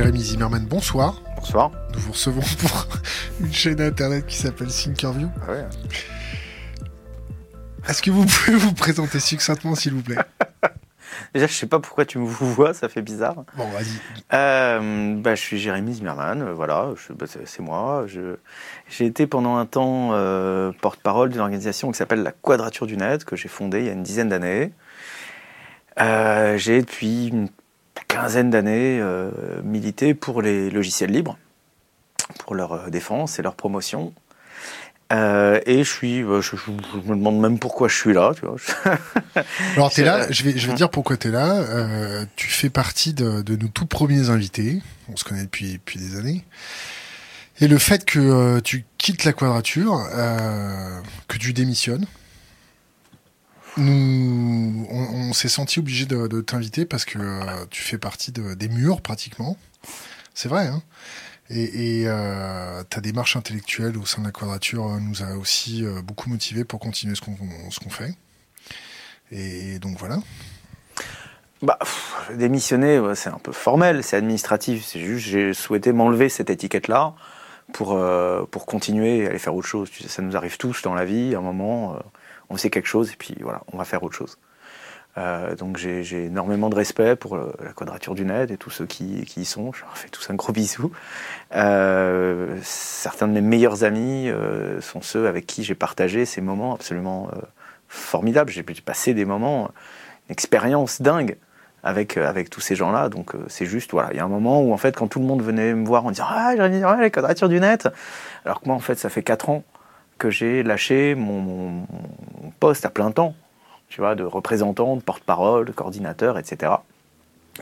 Jérémy Zimmerman, bonsoir. Bonsoir. Nous vous recevons pour une chaîne internet qui s'appelle Thinkerview. Ah ouais. Est-ce que vous pouvez vous présenter succinctement, s'il vous plaît? Déjà, je sais pas pourquoi tu me vois, ça fait bizarre. Bon, vas-y. Euh, bah, je suis Jérémy Zimmerman, euh, voilà, bah, c'est moi. J'ai été pendant un temps euh, porte-parole d'une organisation qui s'appelle la Quadrature du Net, que j'ai fondée il y a une dizaine d'années. J'ai depuis une quinzaine d'années euh, milité pour les logiciels libres, pour leur euh, défense et leur promotion. Euh, et je suis, je, je- je me demande même pourquoi je suis là, tu vois. Alors, t'es là, je vais, je vais dire pourquoi t'es là. Euh, tu fais partie de, de nos tout premiers invités. On se connaît depuis, depuis des années. Et le fait que euh, tu quittes la quadrature, que tu démissionnes, on, s'est senti obligé de, t'inviter parce que euh, tu fais partie de, des murs pratiquement. C'est vrai, hein et, euh, ta démarche intellectuelle au sein de la quadrature euh, nous a aussi beaucoup motivés pour continuer ce qu'on fait. Et donc voilà. Bah, démissionner, c'est un peu formel, c'est administratif. C'est juste, j'ai souhaité m'enlever cette étiquette-là pour, pour continuer et aller faire autre chose. Ça nous arrive tous dans la vie. À un moment, on sait quelque chose et puis voilà, on va faire autre chose. Euh, donc j'ai énormément de respect pour la quadrature du net et tous ceux qui, qui y sont. Je leur fais tous un gros bisou. Euh, certains de mes meilleurs amis euh, sont ceux avec qui j'ai partagé ces moments absolument formidables. J'ai pu passer des moments, une expérience dingue avec, avec tous ces gens-là. Donc c'est juste, voilà, il y a un moment où en fait, quand tout le monde venait me voir en disant Ah, j'ai ouais, la quadrature du net, alors que moi, en fait, ça fait 4 ans que j'ai lâché mon, poste à plein temps, tu vois, de représentant, de porte-parole, de coordinateur, etc.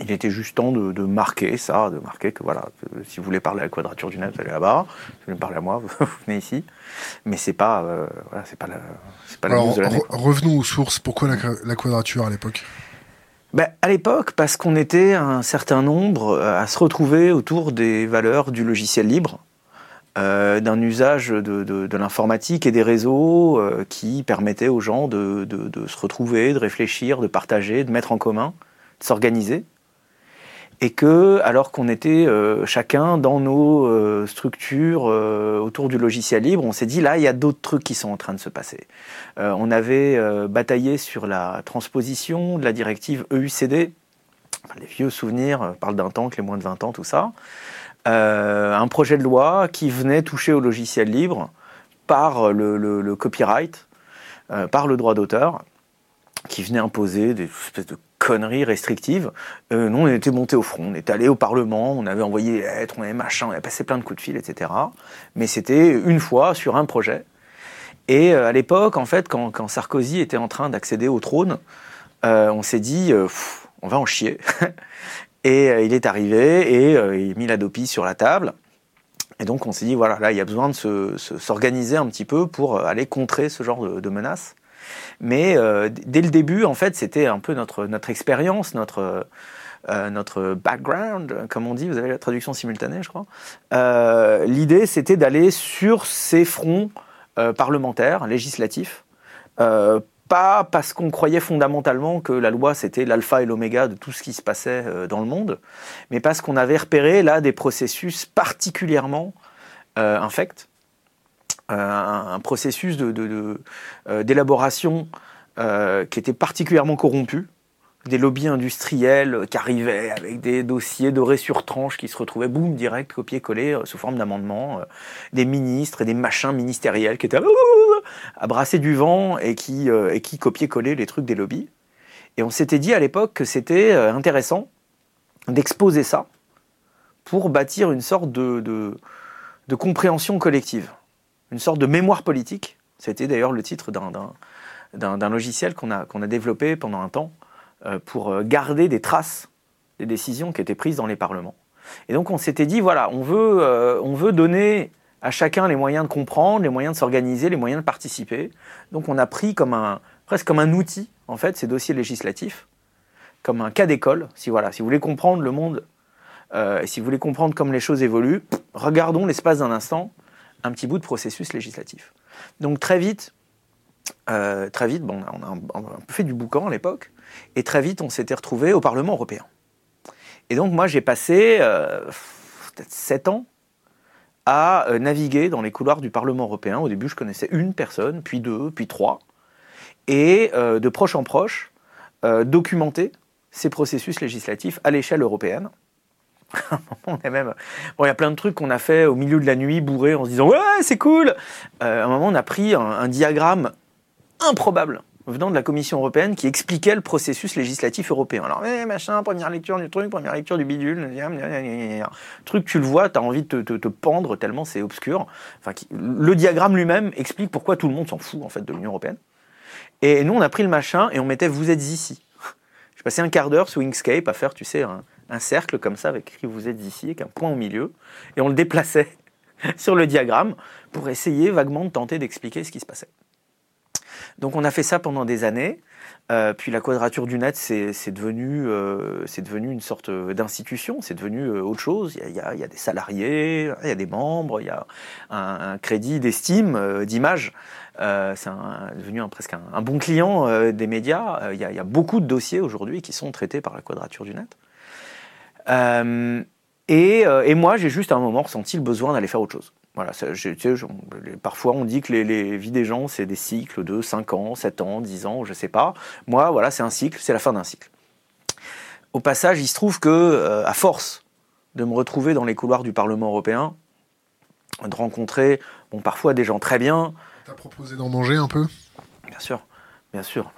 Il était juste temps de, de marquer ça, de marquer que voilà, que si vous voulez parler à la quadrature du net, vous allez là-bas. Si vous voulez parler à moi, vous venez ici. Mais c'est pas, euh, voilà, c'est pas la, c'est pas la Alors news de l'année. re- revenons aux sources. Pourquoi la, la quadrature à l'époque? Ben, à l'époque, parce qu'on était un certain nombre à se retrouver autour des valeurs du logiciel libre, euh, d'un usage de, l'informatique et des réseaux euh, qui permettaient aux gens de, se retrouver, de réfléchir, de partager, de mettre en commun, de s'organiser. Et que, alors qu'on était euh, chacun dans nos structures autour du logiciel libre, on s'est dit là, il y a d'autres trucs qui sont en train de se passer. On avait bataillé sur la transposition de la directive EUCD. Les vieux souvenirs parlent d'un temps que les moins de 20 ans, tout ça. Euh, un projet de loi qui venait toucher au logiciel libre par le, copyright, euh, par le droit d'auteur, qui venait imposer des espèces de conneries restrictives. Euh, nous, on était monté au front, on était allé au Parlement, on avait envoyé des lettres, on avait machin, on avait passé plein de coups de fil, etc. Mais c'était une fois sur un projet. Et à l'époque, en fait, quand, Sarkozy était en train d'accéder au trône, on s'est dit, on va en chier. et euh, il est arrivé et euh, il a mis la dopie sur la table. Et donc on s'est dit, voilà, là, il y a besoin de se- se- s'organiser un petit peu pour euh, aller contrer ce genre de, menaces. Mais dès le début, en fait, c'était un peu notre, notre expérience, notre, notre background, comme on dit, vous avez la traduction simultanée, je crois. L'idée, c'était d'aller sur ces fronts parlementaires, législatifs, pas parce qu'on croyait fondamentalement que la loi c'était l'alpha et l'oméga de tout ce qui se passait euh, dans le monde, mais parce qu'on avait repéré là des processus particulièrement euh, infects, Euh, un, processus d'élaboration qui était particulièrement corrompu, des lobbies industriels qui arrivaient avec des dossiers dorés sur tranche qui se retrouvaient, boum, direct, copier-coller euh, sous forme d'amendement, euh, des ministres et des machins ministériels qui étaient à brasser du vent et qui, euh, et qui copiaient-coller les trucs des lobbies. Et on s'était dit à l'époque que c'était euh, intéressant d'exposer ça pour bâtir une sorte de, de, de compréhension collective, une sorte de mémoire politique. C'était d'ailleurs le titre d'un- logiciel qu'on a, qu'on a développé pendant un temps euh, pour euh, garder des traces des décisions qui étaient prises dans les parlements. Et donc on s'était dit, voilà, on veut, euh, on veut donner à chacun les moyens de comprendre, les moyens de s'organiser, les moyens de participer. Donc on a pris comme un, presque comme un outil, en fait, ces dossiers législatifs, comme un cas d'école. Si, voilà, si vous voulez comprendre le monde, euh, et si vous voulez comprendre comment les choses évoluent, regardons l'espace d'un instant un petit bout de processus législatif. Donc très vite, euh, très vite, bon, on, a, on a fait du boucan à l'époque, et très vite on s'était retrouvé au Parlement européen. Et donc moi j'ai passé euh, peut-être 7 ans à euh, naviguer dans les couloirs du Parlement européen. Au début je connaissais une personne, puis deux, puis trois. Et euh, de proche en proche, documenter ces processus législatifs à l'échelle européenne. on est même... bon, il y a plein de trucs qu'on a fait au milieu de la nuit, bourré, en se disant ouais c'est cool. à un moment on a pris un diagramme improbable venant de la Commission européenne qui expliquait le processus législatif européen. Alors, eh, machin, première lecture du truc, première lecture du bidule, truc, tu le vois, tu as envie de te, pendre tellement c'est obscur. Enfin, le diagramme lui-même explique pourquoi tout le monde s'en fout en fait de l'Union européenne. Et nous, on a pris le machin et on mettait vous êtes ici. J'ai passé un quart d'heure sous Inkscape à faire, tu sais, un, un cercle comme ça avec écrit vous êtes ici, avec un point au milieu, et on le déplaçait sur le diagramme pour essayer vaguement de tenter d'expliquer ce qui se passait. Donc on a fait ça pendant des années. Euh, puis la quadrature du net, c'est devenu, euh, devenu une sorte d'institution, c'est devenu euh, autre chose. Il y, a, des salariés, il y a des membres, il y a un, crédit d'estime, euh, d'image. Euh, c'est devenu presque un, bon client des médias. Il y, a, il y, a, beaucoup de dossiers aujourd'hui qui sont traités par la quadrature du net. Et, et, moi, j'ai juste à un moment ressenti le besoin d'aller faire autre chose. Voilà, parfois on dit que les, vies des gens, c'est des cycles de 5 ans, 7 ans, 10 ans, je ne sais pas. Moi, voilà, c'est un cycle, c'est la fin d'un cycle. Au passage, il se trouve que, euh, à force de me retrouver dans les couloirs du Parlement européen, de rencontrer, bon, parfois des gens très bien. T'as proposé d'en manger un peu? Bien sûr. Bien sûr.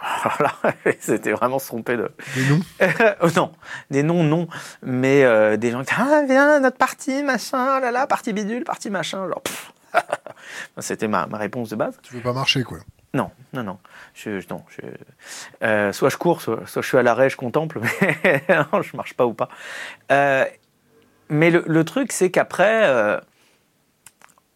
C'était vraiment se tromper de. Des noms oh Non, des noms, non. Mais euh, des gens qui Ah, viens, notre parti, machin, oh là là, parti bidule, parti machin. Genre, C'était ma, ma, réponse de base. Tu veux pas marcher, quoi Non, non, non. Je, non je, euh, soit je cours, soit, je suis à l'arrêt, je contemple, mais non, je marche pas ou pas. Euh, mais le, le truc, c'est qu'après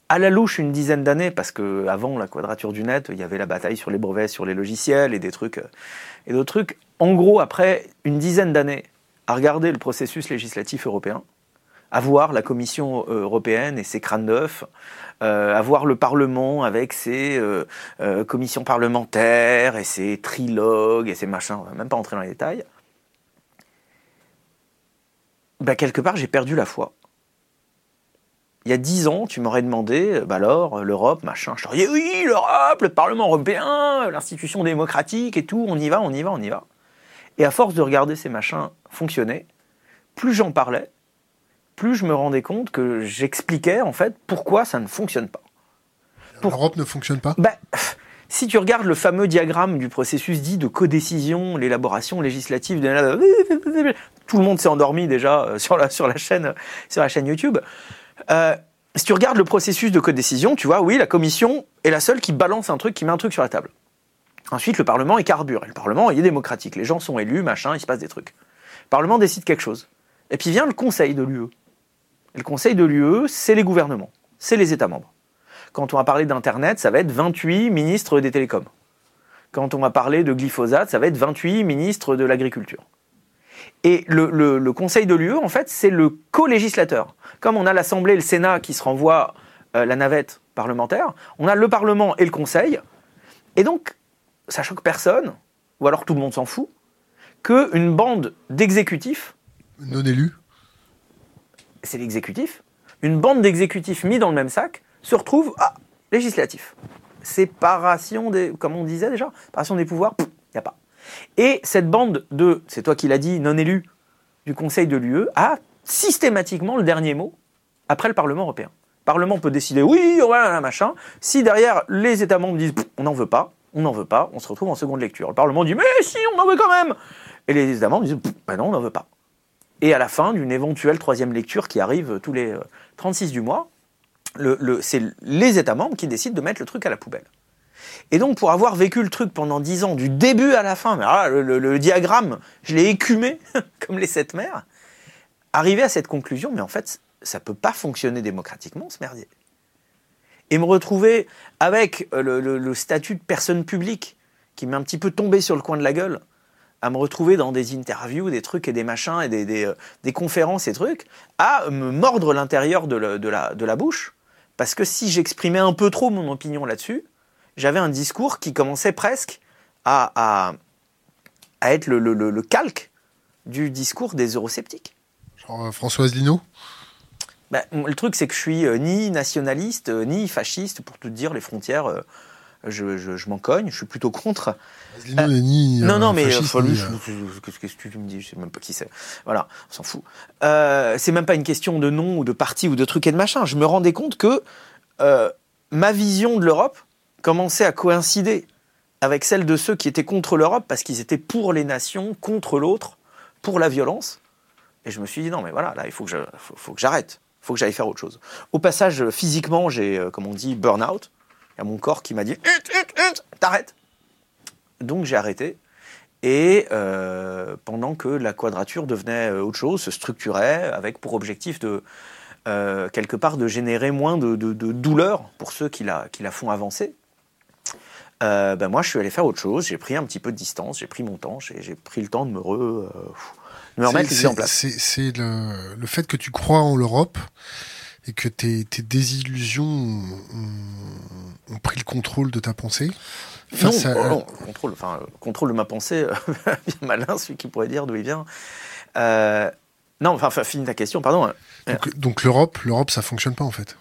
à la louche une dizaine d'années, parce que avant la quadrature du net, il y avait la bataille sur les brevets, sur les logiciels et des trucs euh, et d'autres trucs. En gros, après une dizaine d'années à regarder le processus législatif européen, à voir la Commission euh, européenne et ses crânes neufs, euh, à voir le Parlement avec ses commissions parlementaires et ses trilogues et ses machins, on va même pas entrer dans les détails. Bah, quelque part, j'ai perdu la foi il y a dix ans, tu m'aurais demandé, euh, bah alors, euh, l'Europe, machin. Je t'aurais dit, oui, l'Europe, le Parlement européen, l'institution démocratique et tout, on y va, on y va, on y va. Et à force de regarder ces machins fonctionner, plus j'en parlais, plus je me rendais compte que j'expliquais, en fait, pourquoi ça ne fonctionne pas. L'Europe ne fonctionne pas? Bah, Si tu regardes le fameux diagramme du processus dit de codécision, l'élaboration législative, de... tout le monde s'est endormi déjà euh, sur la, sur la, chaîne, sur la chaîne YouTube. Euh, si tu regardes le processus de codécision, tu vois, oui, la commission est la seule qui balance un truc, qui met un truc sur la table. Ensuite, le Parlement est carbure. Le Parlement est démocratique. Les gens sont élus, machin, il se passe des trucs. Le Parlement décide quelque chose. Et puis vient le Conseil de l'UE. Le Conseil de l'UE, c'est les gouvernements, c'est les États membres. Quand on va parler d'Internet, ça va être 28 ministres des télécoms. Quand on va parler de glyphosate, ça va être 28 ministres de l'agriculture. Et le, Conseil de l'UE, en fait, c'est le co-législateur. Comme on a l'Assemblée et le Sénat qui se renvoient euh, la navette parlementaire, on a le Parlement et le Conseil. Et donc, ça choque personne, ou alors tout le monde s'en fout, qu'une bande d'exécutifs. Non élus C'est l'exécutif. Une bande d'exécutifs mis dans le même sac se retrouve à législatif. Séparation des. Comme on disait déjà, séparation des pouvoirs, il n'y a pas. Et cette bande de, c'est toi qui l'as dit, non élus du Conseil de l'UE a systématiquement le dernier mot après le Parlement européen. Le Parlement peut décider oui, voilà, machin. Si derrière les États membres disent on n'en veut pas, on n'en veut pas, on se retrouve en seconde lecture. Le Parlement dit mais si, on en veut quand même. Et les États membres disent ben non, on n'en veut pas. Et à la fin d'une éventuelle troisième lecture qui arrive tous les 36 euh, du mois, c'est les États membres qui décident de mettre le truc à la poubelle. Et donc, pour avoir vécu le truc pendant dix ans, du début à la fin, mais le, diagramme, je l'ai écumé comme les sept mers, arriver à cette conclusion, mais en fait, ça peut pas fonctionner démocratiquement, ce merdier. Et me retrouver avec euh, le, statut de personne publique qui m'est un petit peu tombé sur le coin de la gueule, à me retrouver dans des interviews, des trucs et des machins, et des, euh, conférences et trucs, à me mordre l'intérieur de, la, de la bouche, parce que si j'exprimais un peu trop mon opinion là-dessus, j'avais un discours qui commençait presque à, à, être le, le, le, calque du discours des eurosceptiques. Genre euh, Françoise Lino Bah, le truc, c'est que je suis euh, ni nationaliste, euh, ni fasciste, pour te dire, les frontières, euh, je, je- je m'en cogne, je suis plutôt contre. Lino ni. non, non, mais qu'est-ce que tu me dis Je sais même pas qui c'est. Voilà, on s'en fout. C'est même pas une question de nom ou de parti ou de truc et de machin. Je me rendais compte que ma vision de l'Europe commençait à coïncider avec celle de ceux qui étaient contre l'Europe parce qu'ils étaient pour les nations, contre l'autre, pour la violence. Et je me suis dit non, mais voilà, là, il faut que faut, que j'arrête. Il faut que j'aille faire autre chose. Au passage, physiquement, j'ai, euh, comme on dit, burn-out. Il y a mon corps qui m'a dit Hut, hut, hut, t'arrêtes. Donc j'ai arrêté. Et euh, pendant que la quadrature devenait euh, autre chose, se structurait avec pour objectif de quelque part de générer moins de, de- de douleur pour ceux qui la, qui la font avancer. Euh, ben moi, je suis allé faire autre chose. J'ai pris un petit peu de distance, j'ai pris mon temps, j'ai pris le temps de me, re, euh, de me remettre les en place. C'est le, le fait que tu crois en l'Europe et que tes, tes désillusions ont, ont pris le contrôle de ta pensée. Non, à- oh, non, contrôle, enfin, euh, contrôle de ma pensée, euh, bien malin, celui qui pourrait dire d'où il vient. Euh, non, enfin, enfin, finis ta question, pardon. Donc, donc l'Europe, l'Europe, ça fonctionne pas en fait.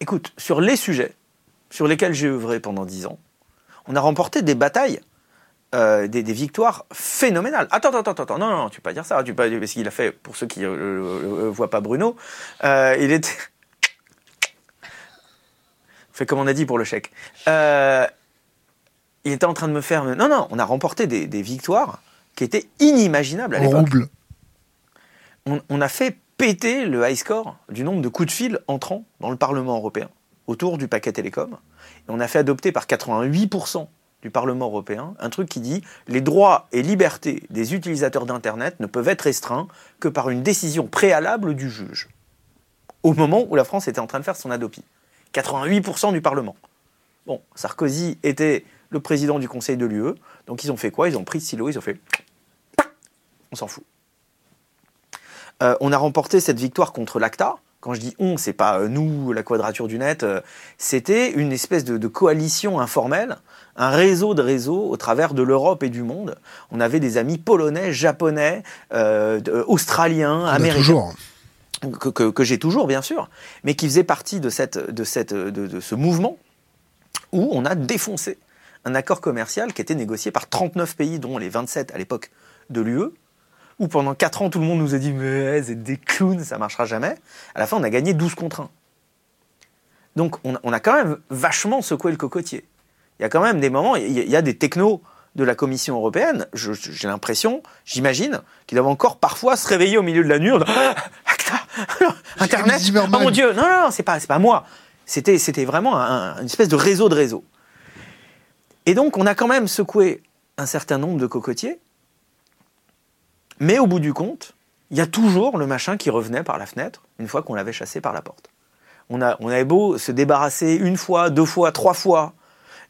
Écoute, sur les sujets sur lesquels j'ai œuvré pendant dix ans, on a remporté des batailles, euh, des, des victoires phénoménales. Attends, attends, attends, attends, non, non, non, tu peux pas dire ça, tu peux pas, parce qu'il a fait, pour ceux qui ne voient pas Bruno, euh, il était... fait comme on a dit pour le chèque. Euh, il était en train de me faire... Non, non, on a remporté des, des victoires qui étaient inimaginables à l'époque. On, on a fait péter le high score du nombre de coups de fil entrant dans le Parlement européen autour du paquet télécom. On a fait adopter par 88% du Parlement européen un truc qui dit les droits et libertés des utilisateurs d'Internet ne peuvent être restreints que par une décision préalable du juge. Au moment où la France était en train de faire son Adopi. 88% du Parlement. Bon, Sarkozy était le président du Conseil de l'UE, donc ils ont fait quoi? Ils ont pris le stylo, ils ont fait... On s'en fout. Euh, on a remporté cette victoire contre l'ACTA. Quand je dis on, c'est pas euh, nous, la quadrature du net. euh, C'était une espèce de, de coalition informelle, un réseau de réseaux au travers de l'Europe et du monde. On avait des amis polonais, japonais, euh, australiens, américains toujours. que, que- que j'ai toujours, bien sûr, mais qui faisait partie de, cette, de, cette, de, de ce mouvement où on a défoncé un accord commercial qui était négocié par 39 pays, dont les 27 à l'époque de l'UE, où pendant 4 ans, tout le monde nous a dit Mais vous êtes des clowns, ça marchera jamais. À la fin, on a gagné 12 contre 1. Donc, on, a- on a quand même vachement secoué le cocotier. Il y a quand même des moments, il y a, il y a des technos de la Commission européenne, j'ai l'impression, j'imagine, qu'ils doivent encore parfois se réveiller au milieu de la nuit en disant, Ah, ACTA, Internet, oh mon Dieu, non, non, non, c'est pas, moi. C'était, c'était vraiment un- une espèce de réseau de réseau. Et donc, on a quand même secoué un certain nombre de cocotiers, mais au bout du compte, il y a toujours le machin qui revenait par la fenêtre une fois qu'on l'avait chassé par la porte. On, a, avait beau se débarrasser une fois, deux fois, trois fois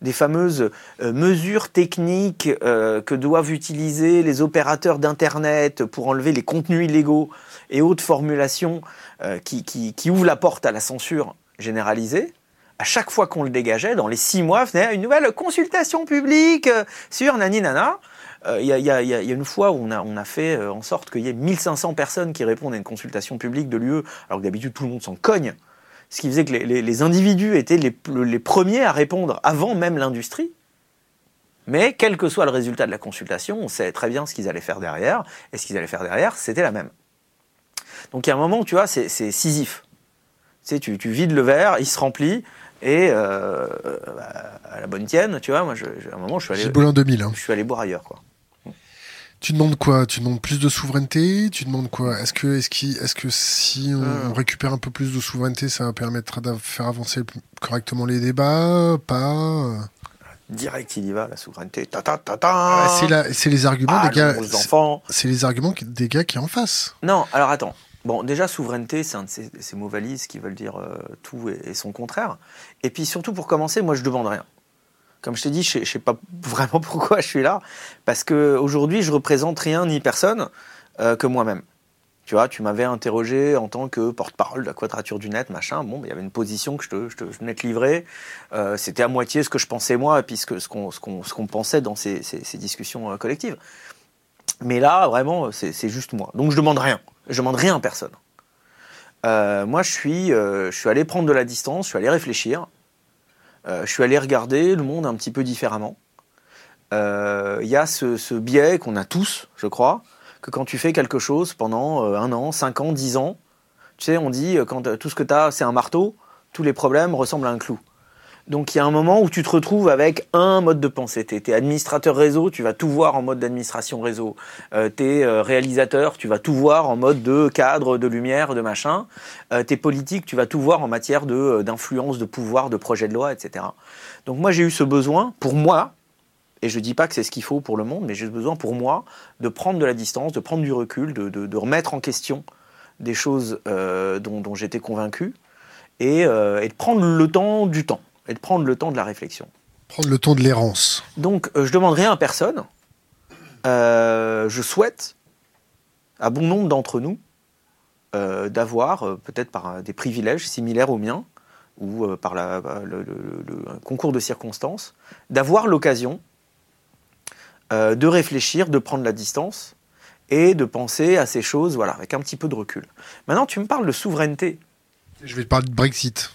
des fameuses euh, mesures techniques euh, que doivent utiliser les opérateurs d'Internet pour enlever les contenus illégaux et autres formulations euh, qui, ouvrent la porte à la censure généralisée. À chaque fois qu'on le dégageait, dans les six mois, venait une nouvelle consultation publique sur Nani Nana. Euh, Il y, a, y y une fois où on a, on a fait euh, en sorte qu'il y ait 1500 personnes qui répondent à une consultation publique de l'UE, alors que d'habitude tout le monde s'en cogne. Ce qui faisait que les, les- les individus étaient les, les premiers à répondre avant même l'industrie. Mais quel que soit le résultat de la consultation, on sait très bien ce qu'ils allaient faire derrière. Et ce qu'ils allaient faire derrière, c'était la même. Donc il y a un moment où tu vois, c'est Sisyphe. Tu, sais, tu, tu vides le verre, il se remplit, et euh, bah, à la bonne tienne, tu vois, moi, je, je- à un moment, je suis allé, Gibolin 2000. hein. je suis allé boire ailleurs, quoi. Tu demandes quoi? Tu demandes plus de souveraineté? Tu demandes quoi? Est-ce que, est-ce est-ce que si on, on récupère un peu plus de souveraineté, ça permettra de faire avancer correctement les débats? Pas? Direct, il y va, la souveraineté. Ta ta ta ta. Ah, C'est les arguments Ah, des gars. c'est- enfants. C'est les arguments qui- des gars qui est en face. Non, alors attends. Bon, déjà, souveraineté, c'est un de ces, ces mots valises qui veulent dire euh, tout et, et son contraire. Et puis surtout, pour commencer, moi, je demande rien. Comme je t'ai dit, je ne sais pas vraiment pourquoi je suis là. Parce qu'aujourd'hui, je représente rien ni personne euh, que moi-même. Tu vois, tu m'avais interrogé en tant que porte-parole de la quadrature du net, machin. Bon, il y avait une position que je, te, je, te- venais te livrer. Euh, C'était à moitié ce que je pensais moi et puis ce qu'on pensait dans ces, discussions euh, collectives. Mais là, vraiment, c'est juste moi. Donc je demande rien. Je demande rien à personne. Moi, je suis allé prendre de la distance, je suis allé réfléchir. Euh, je suis allé regarder le monde un petit peu différemment. Il y a ce, biais qu'on a tous, je crois, que quand tu fais quelque chose pendant un an, cinq ans, dix ans, tu sais, on dit, quand tout ce que tu as, c'est un marteau, tous les problèmes ressemblent à un clou. Donc il y a un moment où tu te retrouves avec un mode de pensée. Tu es, administrateur réseau, tu vas tout voir en mode d'administration réseau. Euh, euh, réalisateur, tu vas tout voir en mode de cadre, de lumière, de machin. Euh, tu es politique, tu vas tout voir en matière de, d'influence, de pouvoir, de projet de loi, etc. Donc moi j'ai eu ce besoin, pour moi, et je dis pas que c'est ce qu'il faut pour le monde, mais j'ai besoin pour moi de prendre de la distance, de prendre du recul, de, remettre en question des choses dont, dont j'étais convaincu, et, et de prendre le temps du temps et de prendre le temps de la réflexion. Prendre le temps de l'errance. Donc, euh, je demande rien à personne. Euh, je souhaite à bon nombre d'entre nous euh, d'avoir, peut-être par des privilèges similaires aux miens, ou par la, le, concours de circonstances, d'avoir l'occasion de réfléchir, de prendre la distance et de penser à ces choses voilà, avec un petit peu de recul. Maintenant, tu me parles de souveraineté. Je vais te parler de Brexit.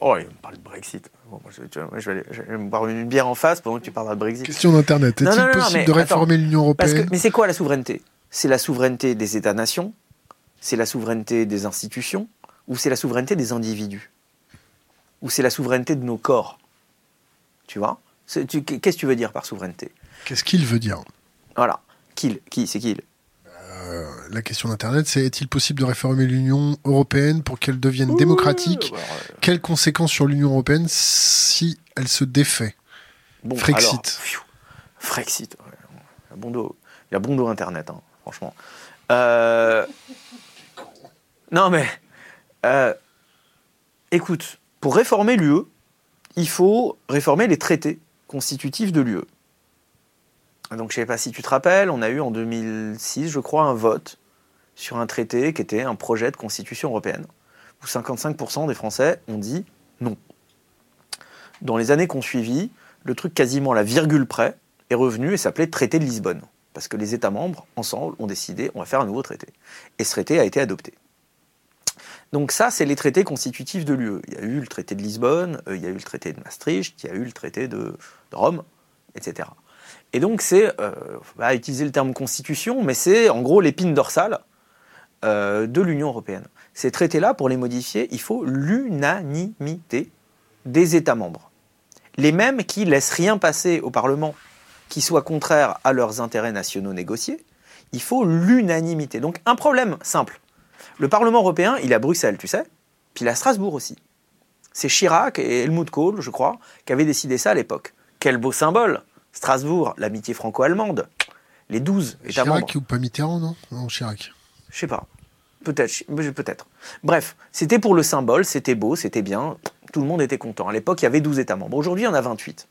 Oh, il me parle de Brexit je, vais me boire une bière en face pendant que tu parles de Brexit. Question d'Internet. Est-il possible de réformer l'Union européenne Mais c'est quoi la souveraineté? C'est la souveraineté des États-nations? C'est la souveraineté des institutions? Ou c'est la souveraineté des individus? Ou c'est la souveraineté de nos corps? Tu vois? Qu'est-ce que tu veux dire par souveraineté? Qu'est-ce qu'il veut dire? Voilà. Qui Qui C'est qui euh, la question d'Internet, c'est est-il possible de réformer l'Union européenne pour qu'elle devienne démocratique Quelles conséquences sur l'Union européenne si elle se défait bon, Frexit. Frexit. Il y a bon dos, il y a bon dos Internet, hein, franchement. Euh, non mais, euh, écoute, pour réformer l'UE, il faut réformer les traités constitutifs de l'UE. Donc je ne sais pas si tu te rappelles, on a eu en 2006, je crois, un vote sur un traité qui était un projet de constitution européenne, où 55% des Français ont dit non. Dans les années qu'on suivi, le truc quasiment à la virgule près est revenu et s'appelait traité de Lisbonne. Parce que les États membres, ensemble, ont décidé on va faire un nouveau traité. Et ce traité a été adopté. Donc ça, c'est les traités constitutifs de l'UE. Il y a eu le traité de Lisbonne, euh, il y a eu le traité de Maastricht, il y a eu le traité de Rome, etc. Et donc, c'est, euh, on va utiliser le terme constitution, mais c'est en gros l'épine dorsale euh, de l'Union européenne. Ces traités-là, pour les modifier, il faut l'unanimité des États membres. Les mêmes qui laissent rien passer au Parlement qui soit contraire à leurs intérêts nationaux négociés, il faut l'unanimité. Donc un problème simple. Le Parlement européen, il est à Bruxelles, tu sais, puis il est à Strasbourg aussi. C'est Chirac et Helmut Kohl, je crois, qui avaient décidé ça à l'époque. Quel beau symbole Strasbourg, l'amitié franco-allemande, les 12 États Chirac ou pas Mitterrand, non? Non, Chirac. Je sais pas. Peut-être, peut-être. Bref, c'était pour le symbole, c'était beau, c'était bien, tout le monde était content. À l'époque, il y avait 12 États membres. Aujourd'hui, il y en a 28.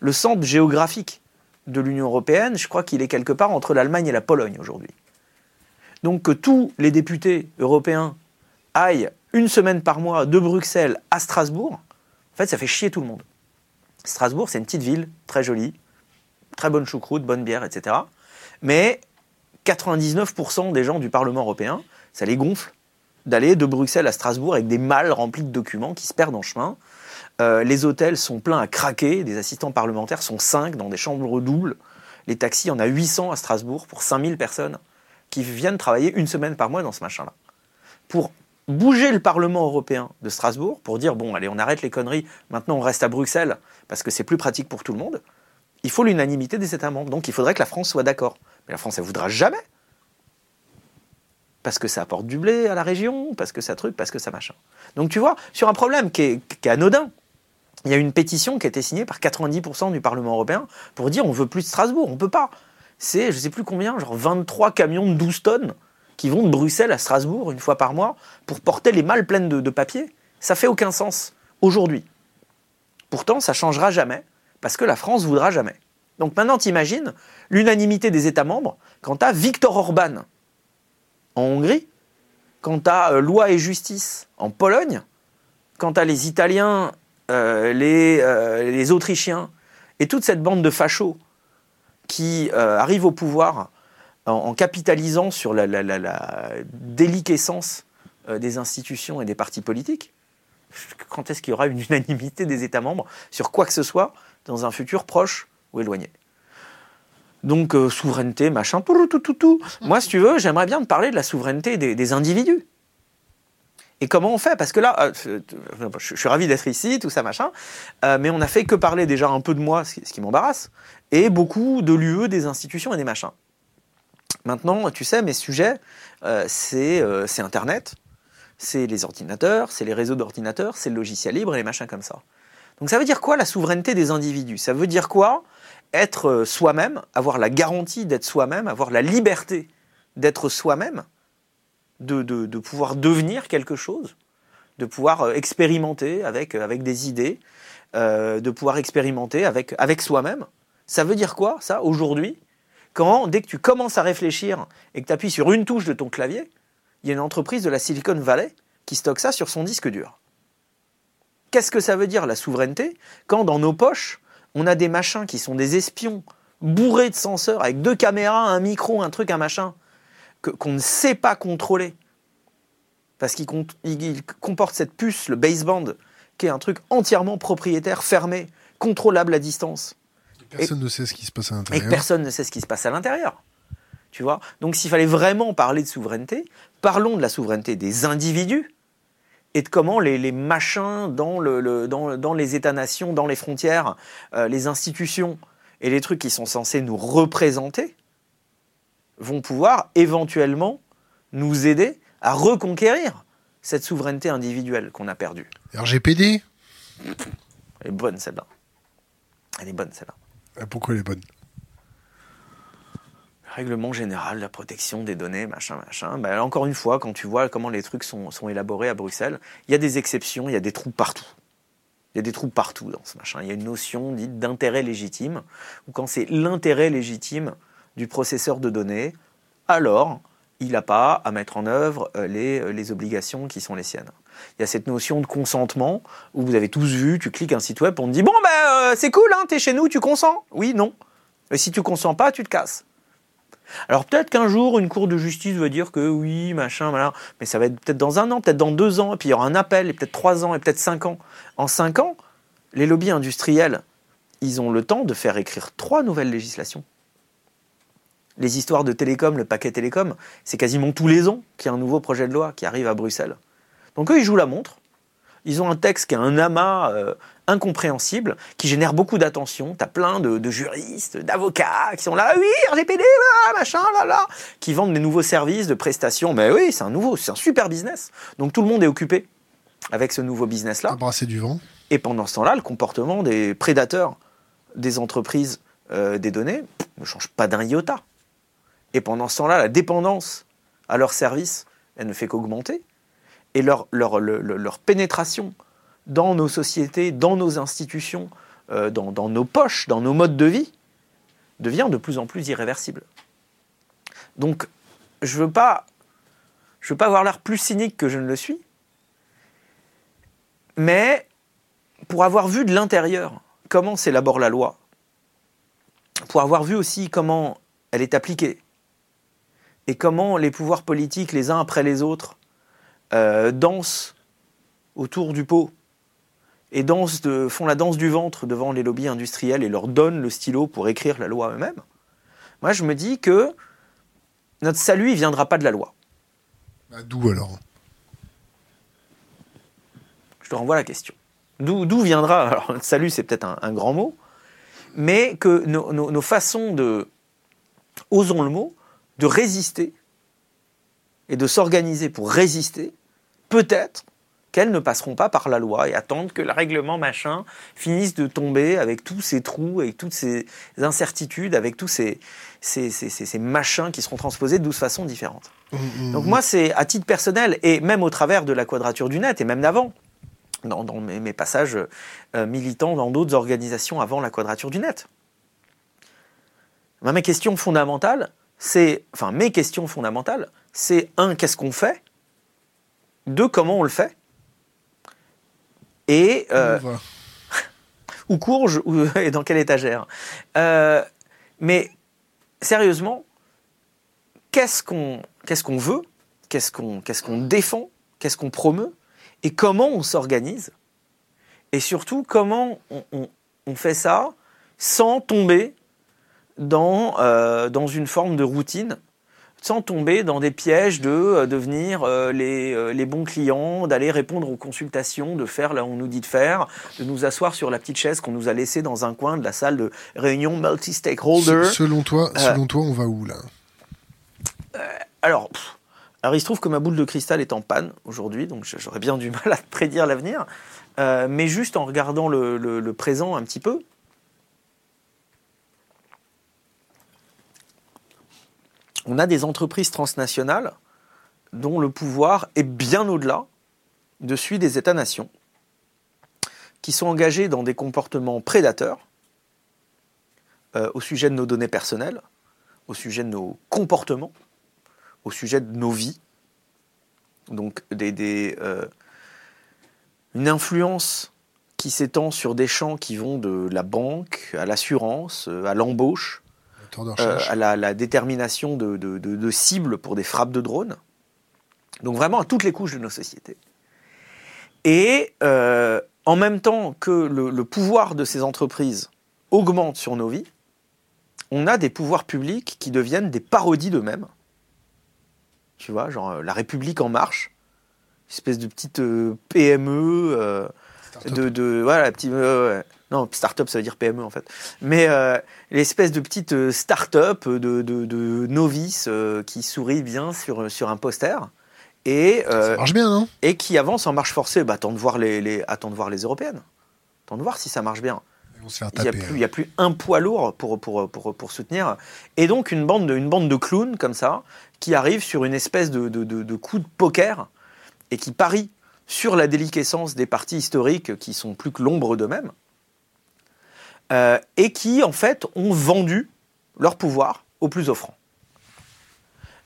Le centre géographique de l'Union européenne, je crois qu'il est quelque part entre l'Allemagne et la Pologne aujourd'hui. Donc que tous les députés européens aillent une semaine par mois de Bruxelles à Strasbourg, en fait, ça fait chier tout le monde. Strasbourg, c'est une petite ville, très jolie, très bonne choucroute, bonne bière, etc. Mais 99% des gens du Parlement européen, ça les gonfle d'aller de Bruxelles à Strasbourg avec des malles remplis de documents qui se perdent en chemin. Euh, les hôtels sont pleins à craquer, des assistants parlementaires sont 5 dans des chambres doubles. Les taxis, on a 800 à Strasbourg pour 5000 personnes qui viennent travailler une semaine par mois dans ce machin-là. Pour bouger le Parlement européen de Strasbourg, pour dire, bon, allez, on arrête les conneries, maintenant on reste à Bruxelles, parce que c'est plus pratique pour tout le monde, il faut l'unanimité des États membres. Donc il faudrait que la France soit d'accord. Mais la France, elle voudra jamais. Parce que ça apporte du blé à la région, parce que ça truc, parce que ça machin. Donc tu vois, sur un problème qui est, anodin, il y a une pétition qui a été signée par 90% du Parlement européen pour dire on veut plus de Strasbourg, on peut pas. C'est, je sais plus combien, genre 23 camions de 12 tonnes qui vont de Bruxelles à Strasbourg une fois par mois pour porter les malles pleines de, de papier. Ça fait aucun sens aujourd'hui. Pourtant, ça changera jamais parce que la France voudra jamais. Donc maintenant, t'imagines l'unanimité des États membres quant à Viktor Orban en Hongrie, quant à euh, loi et justice en Pologne, quant à les Italiens, euh, euh, les, Autrichiens et toute cette bande de fachos qui arrivent au pouvoir en, capitalisant sur la, déliquescence des institutions et des partis politiques, quand est-ce qu'il y aura une unanimité des États membres sur quoi que ce soit dans un futur proche ou éloigné Donc, euh, souveraineté, machin, tout, tout, tout, tout. Moi, si tu veux, j'aimerais bien te parler de la souveraineté des, individus. Et comment on fait? Parce que là, euh, je suis ravi d'être ici, tout ça, machin, mais on n'a fait que parler déjà un peu de moi, ce qui m'embarrasse, et beaucoup de l'UE, des institutions et des machins. Maintenant, tu sais, mes sujets, euh, euh, c'est Internet, c'est les ordinateurs, c'est les réseaux d'ordinateurs, c'est le logiciel libre et les machins comme ça. Donc ça veut dire quoi la souveraineté des individus? Ça veut dire quoi Être euh, soi-même, avoir la garantie d'être soi-même, avoir la liberté d'être soi-même, de, pouvoir devenir quelque chose, de pouvoir expérimenter avec, avec des idées, de pouvoir expérimenter avec, avec soi-même? Ça veut dire quoi, ça, aujourd'hui quand, dès que tu commences à réfléchir et que tu appuies sur une touche de ton clavier, il y a une entreprise de la Silicon Valley qui stocke ça sur son disque dur? Qu'est-ce que ça veut dire la souveraineté? Quand dans nos poches, on a des machins qui sont des espions bourrés de senseurs avec deux caméras, un micro, un truc, un machin, qu'on ne sait pas contrôler parce qu'il comporte cette puce, le baseband, qui est un truc entièrement propriétaire, fermé, contrôlable à distance. Personne ne sait ce qui se passe à l'intérieur. Et personne ne sait ce qui se passe à l'intérieur. Tu vois? Donc s'il fallait vraiment parler de souveraineté, parlons de la souveraineté des individus et de comment les, machins dans, le, dans, les États-nations, dans les frontières, euh, les institutions et les trucs qui sont censés nous représenter vont pouvoir éventuellement nous aider à reconquérir cette souveraineté individuelle qu'on a perdue. RGPD Elle est bonne celle-là. Elle est bonne celle-là. Ah, pourquoi elle est bonne? Règlement général la protection des données, machin, machin. Ben, encore une fois, quand tu vois comment les trucs sont, élaborés à Bruxelles, il y a des exceptions, il y a des trous partout. Il y a des trous partout dans ce machin. Il y a une notion dite d'intérêt légitime, ou quand c'est l'intérêt légitime du processeur de données, alors il n'a pas à mettre en œuvre euh, les, euh, les obligations qui sont les siennes. Il y a cette notion de consentement où vous avez tous vu, tu cliques un site web, on te dit bon ben euh, c'est cool, hein, t'es chez nous, tu consens? Oui, non. Et si tu consens pas, tu te casses. Alors peut-être qu'un jour une cour de justice va dire que oui, machin, voilà, mais ça va être peut-être dans un an, peut-être dans deux ans, et puis il y aura un appel, et peut-être trois ans, et peut-être cinq ans. En cinq ans, les lobbies industriels, ils ont le temps de faire écrire trois nouvelles législations. Les histoires de télécom, le paquet télécom, c'est quasiment tous les ans qu'il y a un nouveau projet de loi qui arrive à Bruxelles. Donc eux, ils jouent la montre. Ils ont un texte qui est un amas euh, incompréhensible, qui génère beaucoup d'attention. Tu as plein de, juristes, d'avocats qui sont là, oui, RGPD, machin, là, là, qui vendent des nouveaux services de prestations. Mais oui, c'est un nouveau, c'est un super business. Donc tout le monde est occupé avec ce nouveau business-là. Brasser du vent. Et pendant ce temps-là, le comportement des prédateurs des entreprises euh, des données ne change pas d'un iota. Et pendant ce temps-là, la dépendance à leurs services, elle ne fait qu'augmenter et leur, leur, leur, pénétration dans nos sociétés, dans nos institutions, euh, dans, nos poches, dans nos modes de vie, devient de plus en plus irréversible. Donc, je ne veux veux pas avoir l'air plus cynique que je ne le suis, mais pour avoir vu de l'intérieur comment s'élabore la loi, pour avoir vu aussi comment elle est appliquée, et comment les pouvoirs politiques, les uns après les autres, euh, dansent autour du pot et font la danse du ventre devant les lobbies industriels et leur donnent le stylo pour écrire la loi eux-mêmes, moi je me dis que notre salut, il viendra pas de la loi. Bah, d'où alors? Je te renvoie la question. D'où viendra, alors notre salut c'est peut-être un, grand mot, mais que nos façons de, osons le mot, de résister et de s'organiser pour résister, peut-être qu'elles ne passeront pas par la loi et attendent que le règlement machin finisse de tomber avec tous ces trous, avec toutes ces incertitudes, avec tous ces, ces, ces, machins qui seront transposés de douze façons différentes. Mmh, mmh, Donc mmh. moi, c'est à titre personnel, et même au travers de la quadrature du net, et même d'avant, dans, mes, passages euh, militants dans d'autres organisations avant la quadrature du net. Ma question fondamentale, c'est, enfin mes questions fondamentales, c'est un, qu'est-ce qu'on fait? Deux, comment on le fait? Et euh, où courge et dans quelle étagère. Euh, Mais sérieusement, qu'est-ce qu'on qu'est-ce qu'on veut, qu'est-ce qu'on qu'est-ce qu'on défend, qu'est-ce qu'on promeut, et comment on s'organise, et surtout comment on, on- on fait ça sans tomber dans, euh, dans une forme de routine, sans tomber dans des pièges de euh, devenir euh, les, euh, les bons clients, d'aller répondre aux consultations, de faire là où on nous dit de faire, de nous asseoir sur la petite chaise qu'on nous a laissée dans un coin de la salle de réunion multi-stakeholder. Se- Selon toi, Euh. selon toi, on va où là? Alors, pff, alors, il se trouve que ma boule de cristal est en panne aujourd'hui, donc j'aurais bien du mal à prédire l'avenir. Euh, mais juste en regardant le, le- le présent un petit peu, on a des entreprises transnationales dont le pouvoir est bien au-delà de celui des États-nations, qui sont engagés dans des comportements prédateurs euh, au sujet de nos données personnelles, au sujet de nos comportements, au sujet de nos vies. Donc euh, une influence qui s'étend sur des champs qui vont de la banque à l'assurance, euh, à l'embauche, de euh, recherche. à la, la détermination de, de- de- de cibles pour des frappes de drones. Donc vraiment à toutes les couches de nos sociétés. Et euh, en même temps que le, le pouvoir de ces entreprises augmente sur nos vies, on a des pouvoirs publics qui deviennent des parodies d'eux-mêmes. Tu vois, genre euh, la République en marche, espèce de petite euh, PME. euh, de, de voilà petit ouais. Non start-up ça veut dire PME en fait mais euh, l'espèce de petite euh, start-up de, de, euh, qui sourit bien sur, sur un poster et, euh, Ça marche bien, non et qui avance en marche forcée bah, attends de voir les, les attends de voir les européennes attends de voir si ça marche bien il n'y a, taper. plus- hein. a plus un poids lourd pour, pour, pour, pour soutenir. Et donc une bande, de, une bande de clowns comme ça, qui arrive sur une espèce de, de, de- de coup de poker et qui parie sur la déliquescence des partis historiques qui sont plus que l'ombre d'eux-mêmes, euh, et qui en fait ont vendu leur pouvoir aux plus offrants.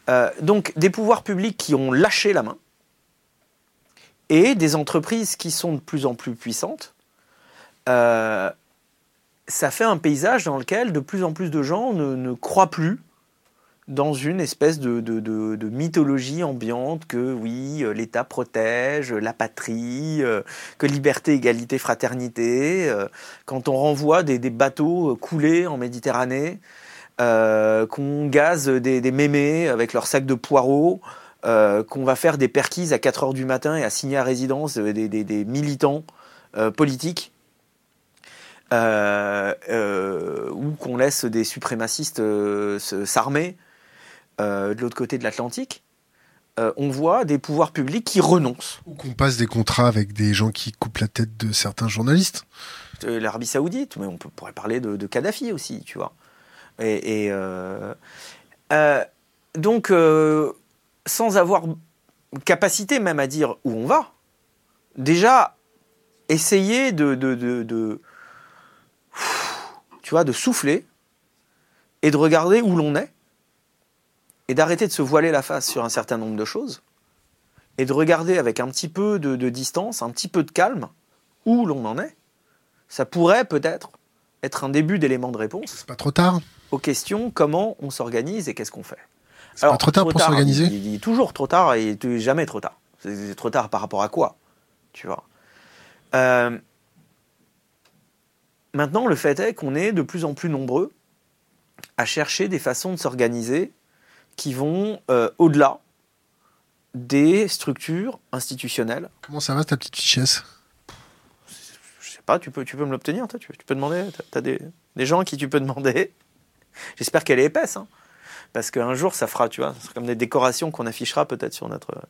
Euh, donc des pouvoirs publics qui ont lâché la main, et des entreprises qui sont de plus en plus puissantes. Euh, ça fait un paysage dans lequel de plus en plus de gens ne, ne croient plus dans une espèce de, de- de- mythologie ambiante que oui, euh, l'État protège la patrie, euh, que liberté, égalité, fraternité. euh, Quand on renvoie des, des bateaux coulés en Méditerranée, qu'on gaze des, des mémés avec leurs sacs de poireaux, qu'on va faire des perquises à 4 heures du matin et assigner à résidence des, des- militants politiques ou qu'on laisse des suprémacistes s'armer euh, de l'autre côté de l'Atlantique, euh, on voit des pouvoirs publics qui renoncent. Ou qu'on passe des contrats avec des gens qui coupent la tête de certains journalistes. Euh, L'Arabie Saoudite, mais on peut- pourrait parler de, de Kadhafi aussi, tu vois. Et, et, euh, euh, donc, sans avoir capacité même à dire où on va, déjà essayer de, de, de- de- tu vois, de souffler et de regarder où l'on est et d'arrêter de se voiler la face sur un certain nombre de choses et de regarder avec un petit peu de, de distance, un petit peu de calme où l'on en est, ça pourrait peut-être être un début d'élément de réponse C'est pas trop tard aux questions comment on s'organise et qu'est-ce qu'on fait. C'est pas trop tard pour s'organiser il, il est toujours trop tard et jamais trop tard. C'est c'est trop tard par rapport à quoi Tu vois. Euh, maintenant, le fait est qu'on est de plus en plus nombreux à chercher des façons de s'organiser qui vont euh, au-delà des structures institutionnelles. Comment ça va ta petite fichesse? Je sais pas, tu peux, tu peux me l'obtenir, toi tu, tu peux demander T'as as des, des gens à qui tu peux demander J'espère qu'elle est épaisse, hein, parce qu'un jour ça fera, tu vois, ça sera comme des décorations qu'on affichera peut-être sur notre,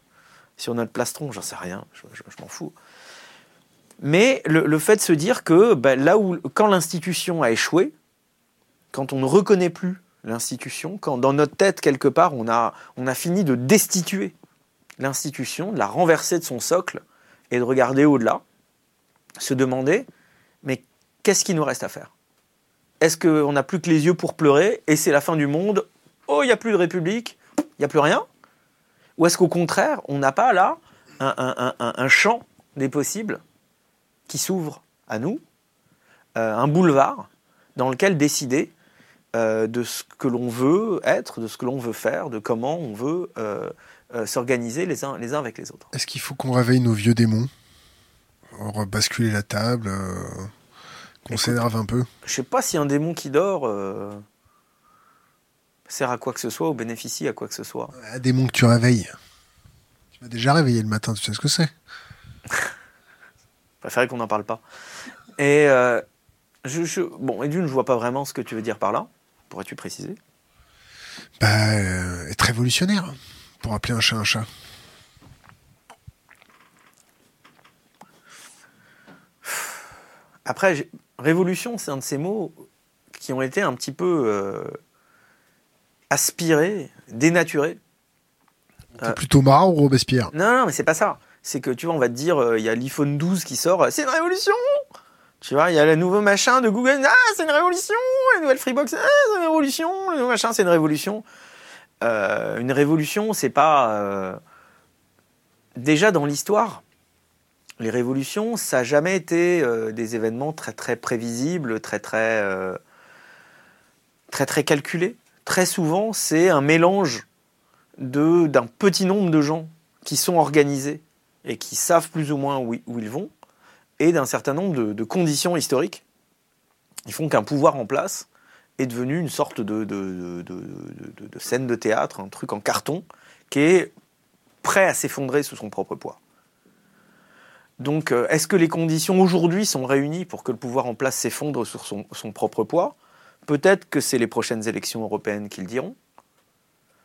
sur notre plastron, j'en sais rien, je, je- je m'en fous. Mais le, le fait de se dire que ben, là où, quand l'institution a échoué, quand on ne reconnaît plus l'institution, quand dans notre tête quelque part on a, fini de destituer l'institution, de la renverser de son socle et de regarder au-delà, se demander, mais qu'est-ce qu'il nous reste à faire? Est-ce qu'on n'a plus que les yeux pour pleurer et c'est la fin du monde? Oh, il n'y a plus de République, il n'y a plus rien? Ou est-ce qu'au contraire, on n'a pas là un champ des possibles qui s'ouvre à nous, euh, un boulevard dans lequel décider euh, de ce que l'on veut être, de ce que l'on veut faire, de comment on veut euh, euh, s'organiser les uns, les uns avec les autres. Est-ce qu'il faut qu'on réveille nos vieux démons? Basculer la table Qu'on s'énerve un peu Je sais pas si un démon qui dort sert à quoi que ce soit ou bénéficie à quoi que ce soit. Un démon que tu réveilles. Tu m'as déjà réveillé le matin, tu sais ce que c'est Je préférais qu'on n'en parle pas. Et euh, je, je- bon, et d'une, je vois pas vraiment ce que tu veux dire par là. Pourrais-tu préciser? Bah, euh, être révolutionnaire, pour appeler un chat un chat. Après, révolution, c'est un de ces mots qui ont été un petit peu euh, aspirés, dénaturés. T'es Euh. plutôt Marat ou Robespierre? Non, non, mais c'est pas ça. C'est que tu vois, on va te dire, il y a l'iPhone 12 qui sort, c'est une révolution Tu vois, il y a le nouveau machin de Google, ah, c'est une révolution La nouvelle Freebox, ah, c'est une révolution Le nouveau machin, c'est une révolution. Euh, une révolution, c'est pas. euh, Déjà dans l'histoire, les révolutions, ça n'a jamais été euh, des événements très très prévisibles, très très. très très calculés. Très souvent, c'est un mélange d'un petit nombre de gens qui sont organisés et qui savent plus ou moins où ils vont, et d'un certain nombre de, conditions historiques qui font qu'un pouvoir en place est devenu une sorte de, scène de théâtre, un truc en carton, qui est prêt à s'effondrer sous son propre poids. Donc, euh, est-ce que les conditions aujourd'hui sont réunies pour que le pouvoir en place s'effondre sur son propre poids? Peut-être que c'est les prochaines élections européennes qui le diront.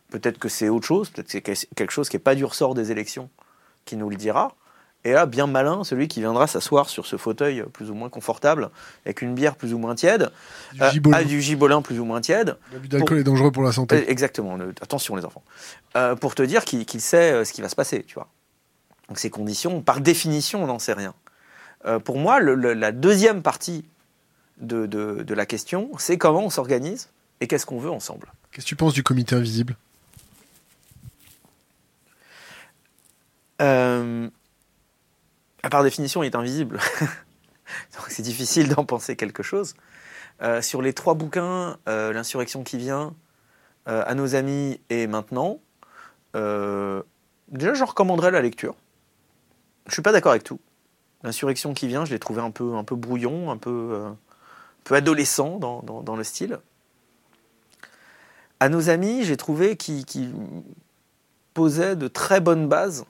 Peut-être que c'est autre chose, peut-être que c'est quelque chose qui n'est pas du ressort des élections qui nous le dira. Et là, bien malin, celui qui viendra s'asseoir sur ce fauteuil plus ou moins confortable, avec une bière plus ou moins tiède, Du euh, gibolin. ah, du gibolin plus ou moins tiède. L'abus d'alcool est dangereux pour la santé. Euh, Exactement, attention les enfants. Euh, pour te dire qu'il sait ce qui va se passer, tu vois. Donc ces conditions, par définition, on n'en sait rien. Euh, pour moi, le- le- la deuxième partie de, de- de la question, c'est comment on s'organise et qu'est-ce qu'on veut ensemble. Qu'est-ce que tu penses du comité invisible? Par définition, il est invisible. Donc c'est difficile d'en penser quelque chose. Euh, sur les trois bouquins, euh, L'insurrection qui vient, euh, À nos amis et maintenant, déjà je recommanderais la lecture. Je suis pas d'accord avec tout. L'insurrection qui vient, je l'ai trouvé un peu, un brouillon, un peu, adolescent dans, le style. À nos amis, j'ai trouvé qu'il posait de très bonnes bases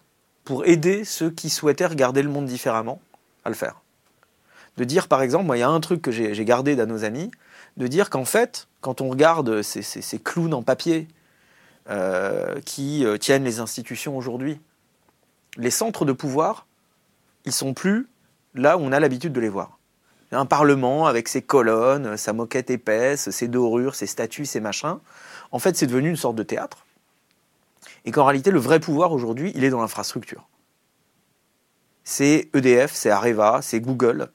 pour aider ceux qui souhaitaient regarder le monde différemment à le faire. De dire, par exemple, moi, il y a un truc que j'ai gardé d'à nos amis, de dire qu'en fait, quand on regarde ces clowns en papier euh, qui euh, tiennent les institutions aujourd'hui, les centres de pouvoir, ils sont plus là où on a l'habitude de les voir. Un parlement avec ses colonnes, sa moquette épaisse, ses dorures, ses statues, ses machins. En fait, c'est devenu une sorte de théâtre. Et qu'en réalité, le vrai pouvoir aujourd'hui, il est dans l'infrastructure. C'est EDF, c'est Areva, c'est Google,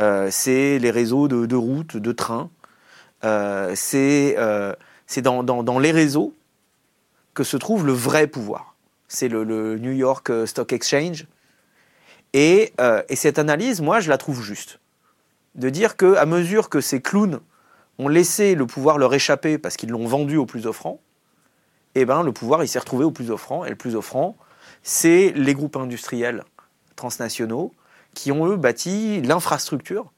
euh, c'est les réseaux de, routes, de trains, euh, c'est euh, dans, les réseaux que se trouve le vrai pouvoir. C'est le, New York Stock Exchange. Et, et cette analyse, moi, je la trouve juste. De dire que à mesure que ces clowns ont laissé le pouvoir leur échapper parce qu'ils l'ont vendu au plus offrant, eh ben, le pouvoir il s'est retrouvé au plus offrant. Et le plus offrant, c'est les groupes industriels transnationaux qui ont, eux, bâti l'infrastructure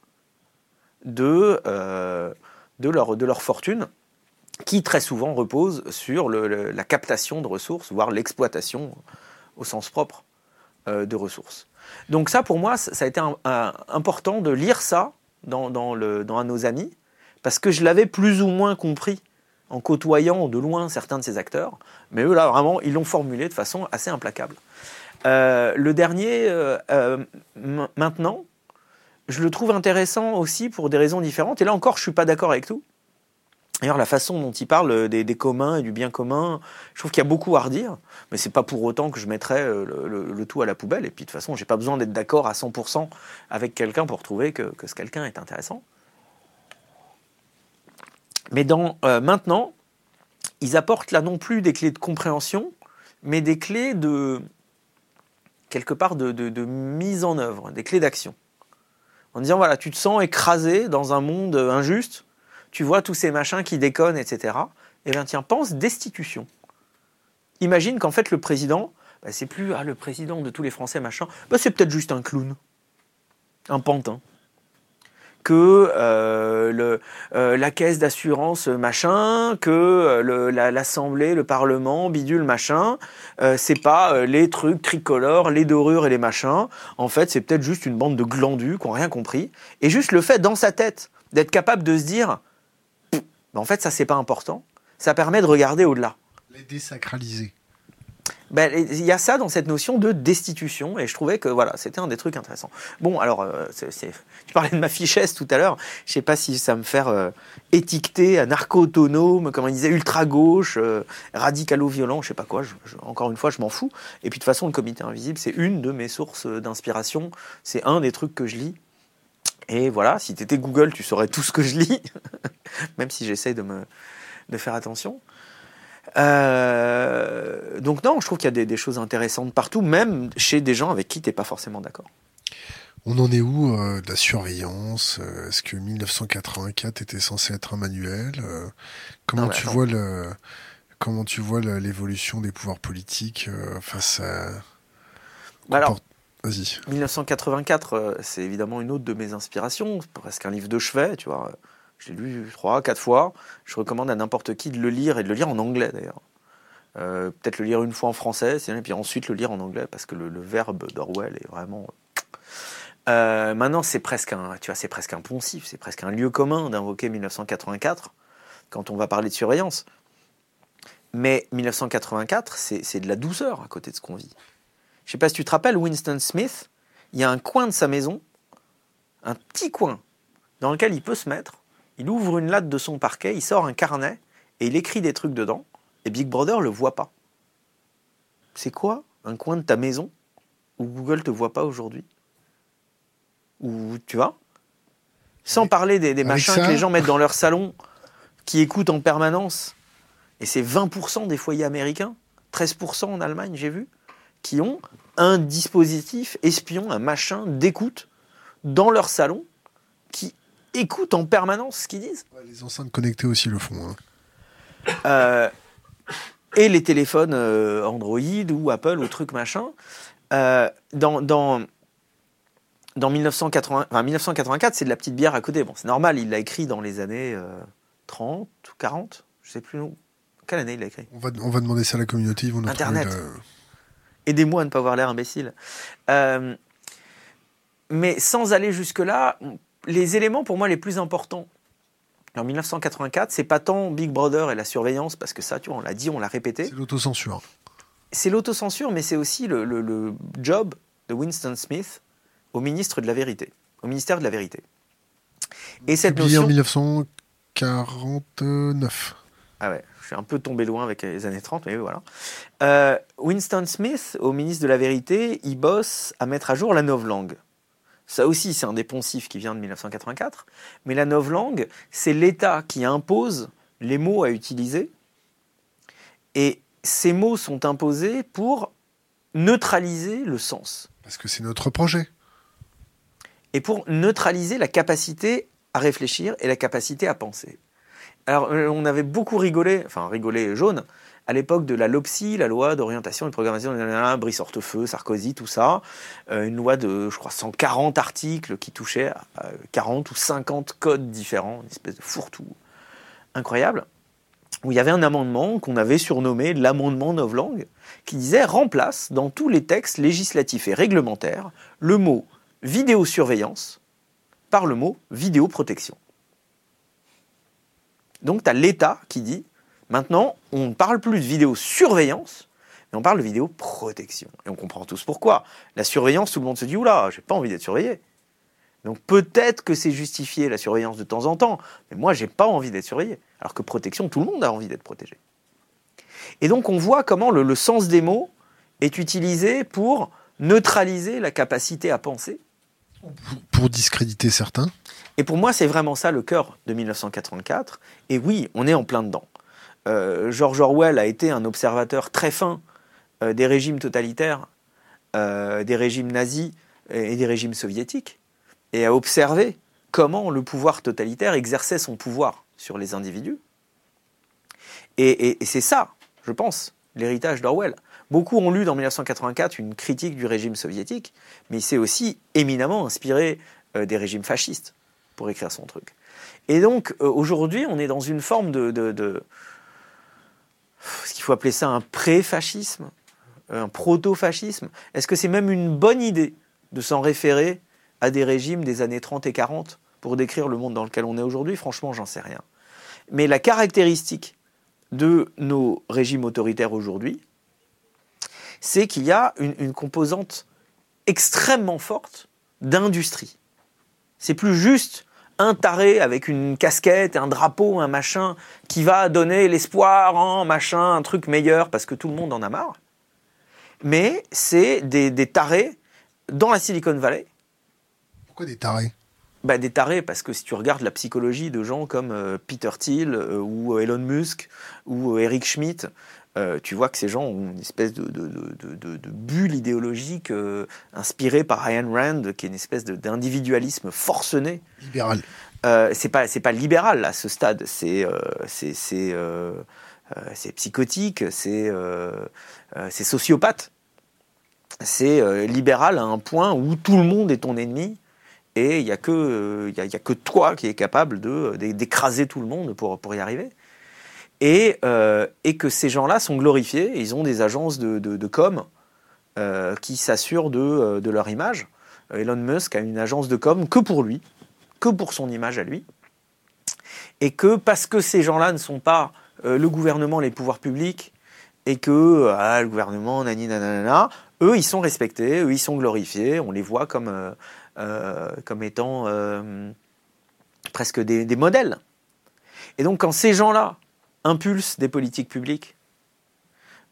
de, euh, leur, fortune, qui très souvent repose sur la captation de ressources, voire l'exploitation au sens propre euh, de ressources. Donc ça, pour moi, ça a été important de lire ça dans, dans, nos amis, parce que je l'avais plus ou moins compris en côtoyant de loin certains de ces acteurs, mais eux, là, vraiment, ils l'ont formulé de façon assez implacable. Euh, le dernier, euh, euh, maintenant, je le trouve intéressant aussi pour des raisons différentes, et là encore, je suis pas d'accord avec tout. D'ailleurs, la façon dont il parle des, communs et du bien commun, je trouve qu'il y a beaucoup à redire, mais c'est pas pour autant que je mettrais le, tout à la poubelle. Et puis de toute façon, j'ai pas besoin d'être d'accord à 100% avec quelqu'un pour trouver que ce quelqu'un est intéressant. Mais dans euh, maintenant, ils apportent là non plus des clés de compréhension, mais des clés de quelque part de, mise en œuvre, des clés d'action. En disant voilà, tu te sens écrasé dans un monde injuste, tu vois tous ces machins qui déconnent, etc. Eh bien, tiens, pense destitution. Imagine qu'en fait, le président, bah, c'est plus ah, le président de tous les Français, machin, bah, c'est peut-être juste un clown, un pantin que euh, euh, la caisse d'assurance machin, que euh, l'Assemblée, le, Parlement, bidule machin, c'est pas les trucs tricolores, les dorures et les machins. En fait, c'est peut-être juste une bande de glandus qui n'ont rien compris. Et juste le fait dans sa tête d'être capable de se dire, bah, en fait, ça c'est pas important. Ça permet de regarder au-delà. Les désacraliser ben, il y a ça dans cette notion de destitution, et je trouvais que voilà, c'était un des trucs intéressants. Bon, alors, euh, tu parlais de ma fichesse tout à l'heure, je sais pas si ça me faire euh, étiqueter à narco-autonome, comme on disait, ultra-gauche, euh, radicalo-violent, je sais pas quoi, encore une fois, je m'en fous. Et puis de toute façon, le comité invisible, c'est une de mes sources d'inspiration, c'est un des trucs que je lis. Et voilà, si tu étais Google, tu saurais tout ce que je lis, même si j'essaye de, de faire attention. Euh, donc non, je trouve qu'il y a des, choses intéressantes partout, même chez des gens avec qui tu n'es pas forcément d'accord. On en est où euh, de la surveillance euh, Est-ce que 1984 était censé être un manuel Comment tu vois le comment tu vois l'évolution des pouvoirs politiques face à bah alors, Vas-y. 1984, c'est évidemment une autre de mes inspirations, presque un livre de chevet, tu vois. Je l'ai lu trois, quatre fois. Je recommande à n'importe qui de le lire et de le lire en anglais d'ailleurs. Euh, peut-être le lire une fois en français, et puis ensuite le lire en anglais parce que le, verbe d'Orwell est vraiment. Euh, maintenant, c'est presque un, tu vois, c'est presque un poncif, c'est presque un lieu commun d'invoquer 1984 quand on va parler de surveillance. Mais 1984, c'est de la douceur à côté de ce qu'on vit. Je sais pas si tu te rappelles, Winston Smith, il y a un coin de sa maison, un petit coin, dans lequel il peut se mettre il ouvre une latte de son parquet, il sort un carnet et il écrit des trucs dedans. Et Big Brother le voit pas. C'est quoi un coin de ta maison où Google te voit pas aujourd'hui? Ou tu vois? Sans parler des, machins que les gens mettent dans leur salon, qui écoutent en permanence. Et c'est 20% des foyers américains, 13% en Allemagne, j'ai vu, qui ont un dispositif espion, un machin d'écoute dans leur salon qui écoutent en permanence ce qu'ils disent. les enceintes connectées aussi le font. Hein. Euh, et les téléphones euh, Android ou Apple ou truc machin. Euh, dans, dans, dans 1980, 1984, c'est de la petite bière à côté. Bon, c'est normal, il l'a écrit dans les années 30 ou 40, je sais plus. Quelle année il l'a écrit? On va, on va demander ça à la communauté. Ils vont Internet. Aidez-moi à ne pas avoir l'air imbécile. mais sans aller jusque-là, les éléments pour moi les plus importants en 1984, c'est pas tant Big Brother et la surveillance, parce que ça, tu vois, on l'a dit, on l'a répété. C'est l'autocensure. C'est l'autocensure, mais c'est aussi le, job de Winston Smith au ministre de la Vérité, au ministère de la Vérité. Et cette notion... en 1949. Ah ouais, je suis un peu tombé loin avec les années 30, mais voilà. Euh, Winston Smith, au ministre de la Vérité, il bosse à mettre à jour la novlangue. Ça aussi, c'est un des poncifs qui vient de 1984. Mais la novlangue, c'est l'État qui impose les mots à utiliser. Et ces mots sont imposés pour neutraliser le sens. Parce que c'est notre projet. Et pour neutraliser la capacité à réfléchir et la capacité à penser. Alors, euh, on avait beaucoup rigolé, enfin rigolé jaune, à l'époque de la LOPSI, la loi d'orientation et de programmation, Brice Hortefeux, Sarkozy, tout ça, euh, une loi de, je crois, 140 articles qui touchait à 40 ou 50 codes différents, une espèce de fourre-tout incroyable, où il y avait un amendement qu'on avait surnommé l'amendement Novlangue, qui disait remplace dans tous les textes législatifs et réglementaires le mot vidéosurveillance par le mot vidéoprotection. Donc tu as l'État qui dit Maintenant, on ne parle plus de vidéosurveillance, mais on parle de vidéoprotection. Et on comprend tous pourquoi. La surveillance, tout le monde se dit Oula, j'ai pas envie d'être surveillé. Donc peut-être que c'est justifié la surveillance de temps en temps, mais moi j'ai pas envie d'être surveillé. Alors que protection, tout le monde a envie d'être protégé. Et donc on voit comment le, sens des mots est utilisé pour neutraliser la capacité à penser. Pour discréditer certains. Et pour moi, c'est vraiment ça le cœur de 1984. Et oui, on est en plein dedans. Euh, George Orwell a été un observateur très fin euh, des régimes totalitaires, euh, des régimes nazis et des régimes soviétiques, et a observé comment le pouvoir totalitaire exerçait son pouvoir sur les individus. Et, c'est ça, je pense, l'héritage d'Orwell. Beaucoup ont lu dans 1984 une critique du régime soviétique, mais il s'est aussi éminemment inspiré des régimes fascistes pour écrire son truc. Et donc aujourd'hui, on est dans une forme de ce qu'il faut appeler ça un pré-fascisme, un proto-fascisme. Est-ce que c'est même une bonne idée de s'en référer à des régimes des années 30 et 40 pour décrire le monde dans lequel on est aujourd'hui? Franchement, j'en sais rien. Mais la caractéristique de nos régimes autoritaires aujourd'hui, c'est qu'il y a une, composante extrêmement forte d'industrie. C'est plus juste un taré avec une casquette, un drapeau, un machin, qui va donner l'espoir en machin, un truc meilleur parce que tout le monde en a marre. Mais c'est des, des tarés dans la Silicon Valley. Pourquoi des tarés? Bah, des tarés, parce que si tu regardes la psychologie de gens comme euh, Peter Thiel euh, ou Elon Musk ou euh, Eric Schmidt, tu vois que ces gens ont une espèce de, bulle idéologique inspirée par Ayn Rand, qui est une espèce d'individualisme forcené. Libéral. c'est pas c'est pas libéral à ce stade, c'est c'est psychotique, c'est c'est sociopathe, c'est libéral à un point où tout le monde est ton ennemi et il n'y a, que, y a, que toi qui es capable d'écraser tout le monde pour, pour y arriver. Et, euh, et que ces gens-là sont glorifiés, ils ont des agences de, de, com euh, qui s'assurent de, euh, de, leur image. Elon Musk a une agence de com que pour lui, que pour son image à lui. Et que parce que ces gens-là ne sont pas le gouvernement, les pouvoirs publics, et que ah, le gouvernement, nani, nanana, eux, ils sont respectés, eux, ils sont glorifiés, on les voit comme, comme étant presque des, modèles. Et donc quand ces gens-là impulsent des politiques publiques,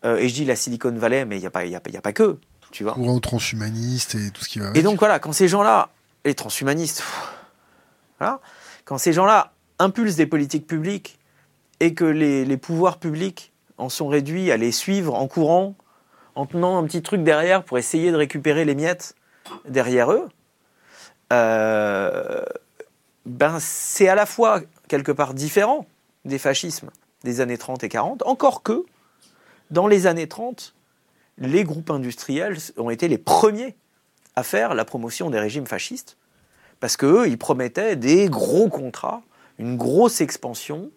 euh, et je dis la Silicon Valley, mais il n'y a, pas, a, a pas que, tu vois. Courant transhumaniste et tout ce qui va avec. Et donc voilà, quand ces gens-là, les transhumanistes, voilà, quand ces gens-là impulsent des politiques publiques et que les, les, pouvoirs publics en sont réduits à les suivre en courant, en tenant un petit truc derrière pour essayer de récupérer les miettes derrière eux, euh, ben, c'est à la fois quelque part différent des fascismes des années 30 et 40, encore que dans les années 30, les groupes industriels ont été les premiers à faire la promotion des régimes fascistes, parce qu'eux, ils promettaient des gros contrats, une grosse expansion,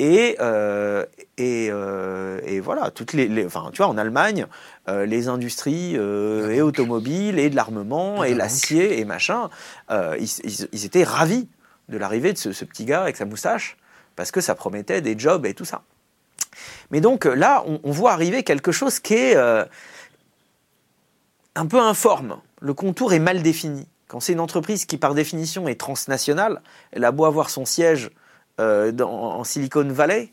et, euh, euh, et, voilà, toutes les, enfin, tu vois, en Allemagne, euh, les industries et automobiles et de l'armement et l'acier et machin, ils, étaient ravis de l'arrivée de ce, petit gars avec sa moustache parce que ça promettait des jobs et tout ça. Mais donc là, on, voit arriver quelque chose qui est un peu informe. Le contour est mal défini. Quand c'est une entreprise qui, par définition, est transnationale, elle a beau avoir son siège euh, en Silicon Valley.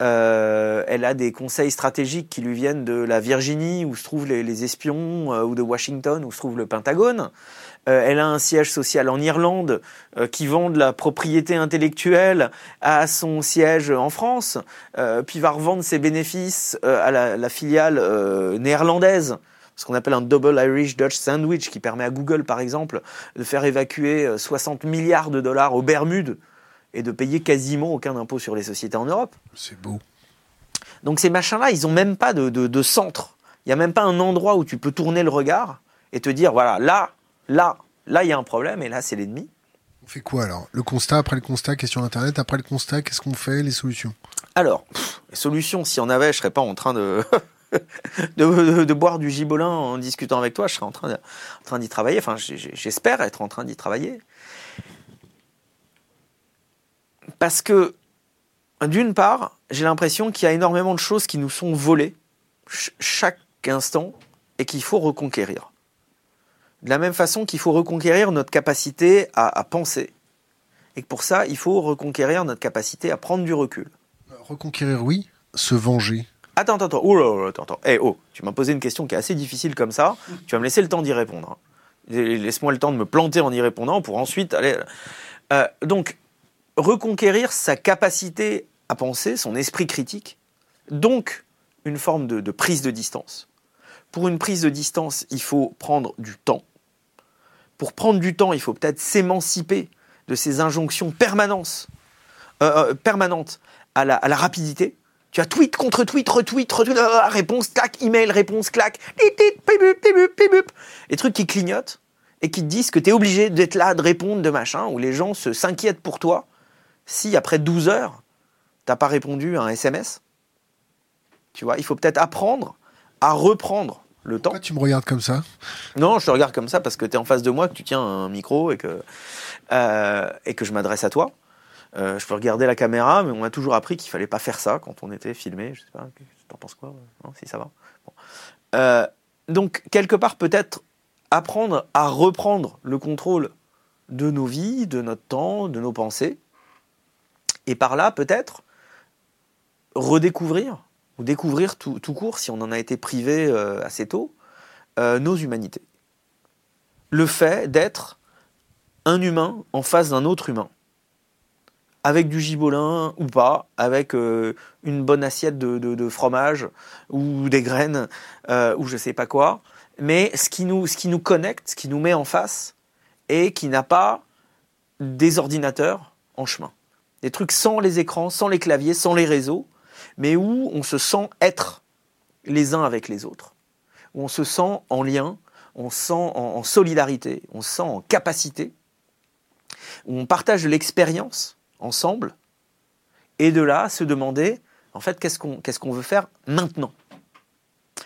Euh, elle a des conseils stratégiques qui lui viennent de la Virginie, où se trouvent les, espions, euh, ou de Washington, où se trouve le Pentagone. Elle a un siège social en Irlande qui vend de la propriété intellectuelle à son siège en France, puis va revendre ses bénéfices à la, la filiale néerlandaise ce qu'on appelle un double Irish Dutch sandwich qui permet à Google par exemple de faire évacuer 60 milliards de dollars aux Bermudes et de payer quasiment aucun impôt sur les sociétés en Europe. C'est beau. Donc ces machins-là, ils n'ont même pas de, centre. Il n'y a même pas un endroit où tu peux tourner le regard et te dire, voilà, là, là, là, il y a un problème et là, c'est l'ennemi. On fait quoi alors? Le constat, après le constat, question Internet, après le constat, qu'est-ce qu'on fait Les solutions? Alors, les solutions, s'il y en avait, je ne serais pas en train de... de, boire du gibolin en discutant avec toi, je serais en train, en train d'y travailler. Enfin, j'espère être en train d'y travailler. Parce que, d'une part, j'ai l'impression qu'il y a énormément de choses qui nous sont volées chaque instant et qu'il faut reconquérir. De la même façon qu'il faut reconquérir notre capacité à, penser. Et que pour ça, il faut reconquérir notre capacité à prendre du recul. Reconquérir, oui. Se venger. Attends, attends, attends. Oh attends, attends. Eh, oh, tu m'as posé une question qui est assez difficile comme ça. Tu vas me laisser le temps d'y répondre. Hein. Laisse-moi le temps de me planter en y répondant pour ensuite aller. Euh, donc, reconquérir sa capacité à penser, son esprit critique, donc une forme de, prise de distance. Pour une prise de distance, il faut prendre du temps. Pour prendre du temps, il faut peut-être s'émanciper de ces injonctions permanentes euh, euh, permanente à la, rapidité. Tu as tweet contre tweet, retweet, retweet, euh, réponse, clac, email, réponse, clac. Les trucs qui clignotent et qui te disent que tu es obligé d'être là, de répondre, de machin, où les gens s'inquiètent pour toi si après 12 heures, t'as pas répondu à un SMS. Tu vois, il faut peut-être apprendre à reprendre le temps. Pourquoi tu me regardes comme ça? Non, je te regarde comme ça parce que tu es en face de moi, que tu tiens un micro et que, euh, et que je m'adresse à toi. Euh, je peux regarder la caméra, mais on a toujours appris qu'il fallait pas faire ça quand on était filmé. Je sais pas, t'en penses quoi? Non, si ça va. Bon. Euh, donc, quelque part, peut-être apprendre à reprendre le contrôle de nos vies, de notre temps, de nos pensées. Et par là, peut-être, redécouvrir, ou découvrir tout, court, si on en a été privé euh, assez tôt, euh, nos humanités. Le fait d'être un humain en face d'un autre humain. Avec du gibolin ou pas, avec euh, une bonne assiette de, fromage ou des graines ou je sais pas quoi. Mais qui, nous, ce qui nous connecte, ce qui nous met en face et qui n'a pas des ordinateurs en chemin. Des trucs sans les écrans, sans les claviers, sans les réseaux, mais où on se sent être les uns avec les autres. Où on se sent en lien, on se sent en, en solidarité, on se sent en capacité, où on partage l'expérience ensemble, et de là se demander, en fait, qu'est-ce qu'on qu'est-ce qu'on veut faire maintenant?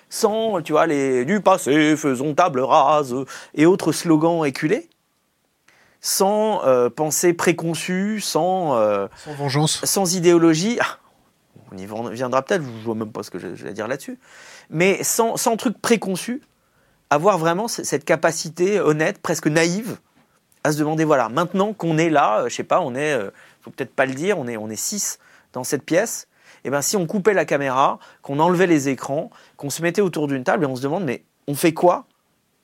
Sans, tu vois, les du passé, faisons table rase, et autres slogans éculés, sans euh, pensée préconçue, sans, euh, Sans vengeance. sans idéologie. Ah, on y viendra peut-être, je ne vois même pas ce que j'ai à dire là-dessus. Mais sans, truc préconçu, avoir vraiment cette capacité honnête, presque naïve, à se demander voilà, maintenant qu'on est là, euh, je sais pas, on est, euh, faut peut-être pas le dire, on est, six dans cette pièce. Et ben si on coupait la caméra, qu'on enlevait les écrans, qu'on se mettait autour d'une table et on se demande mais on fait quoi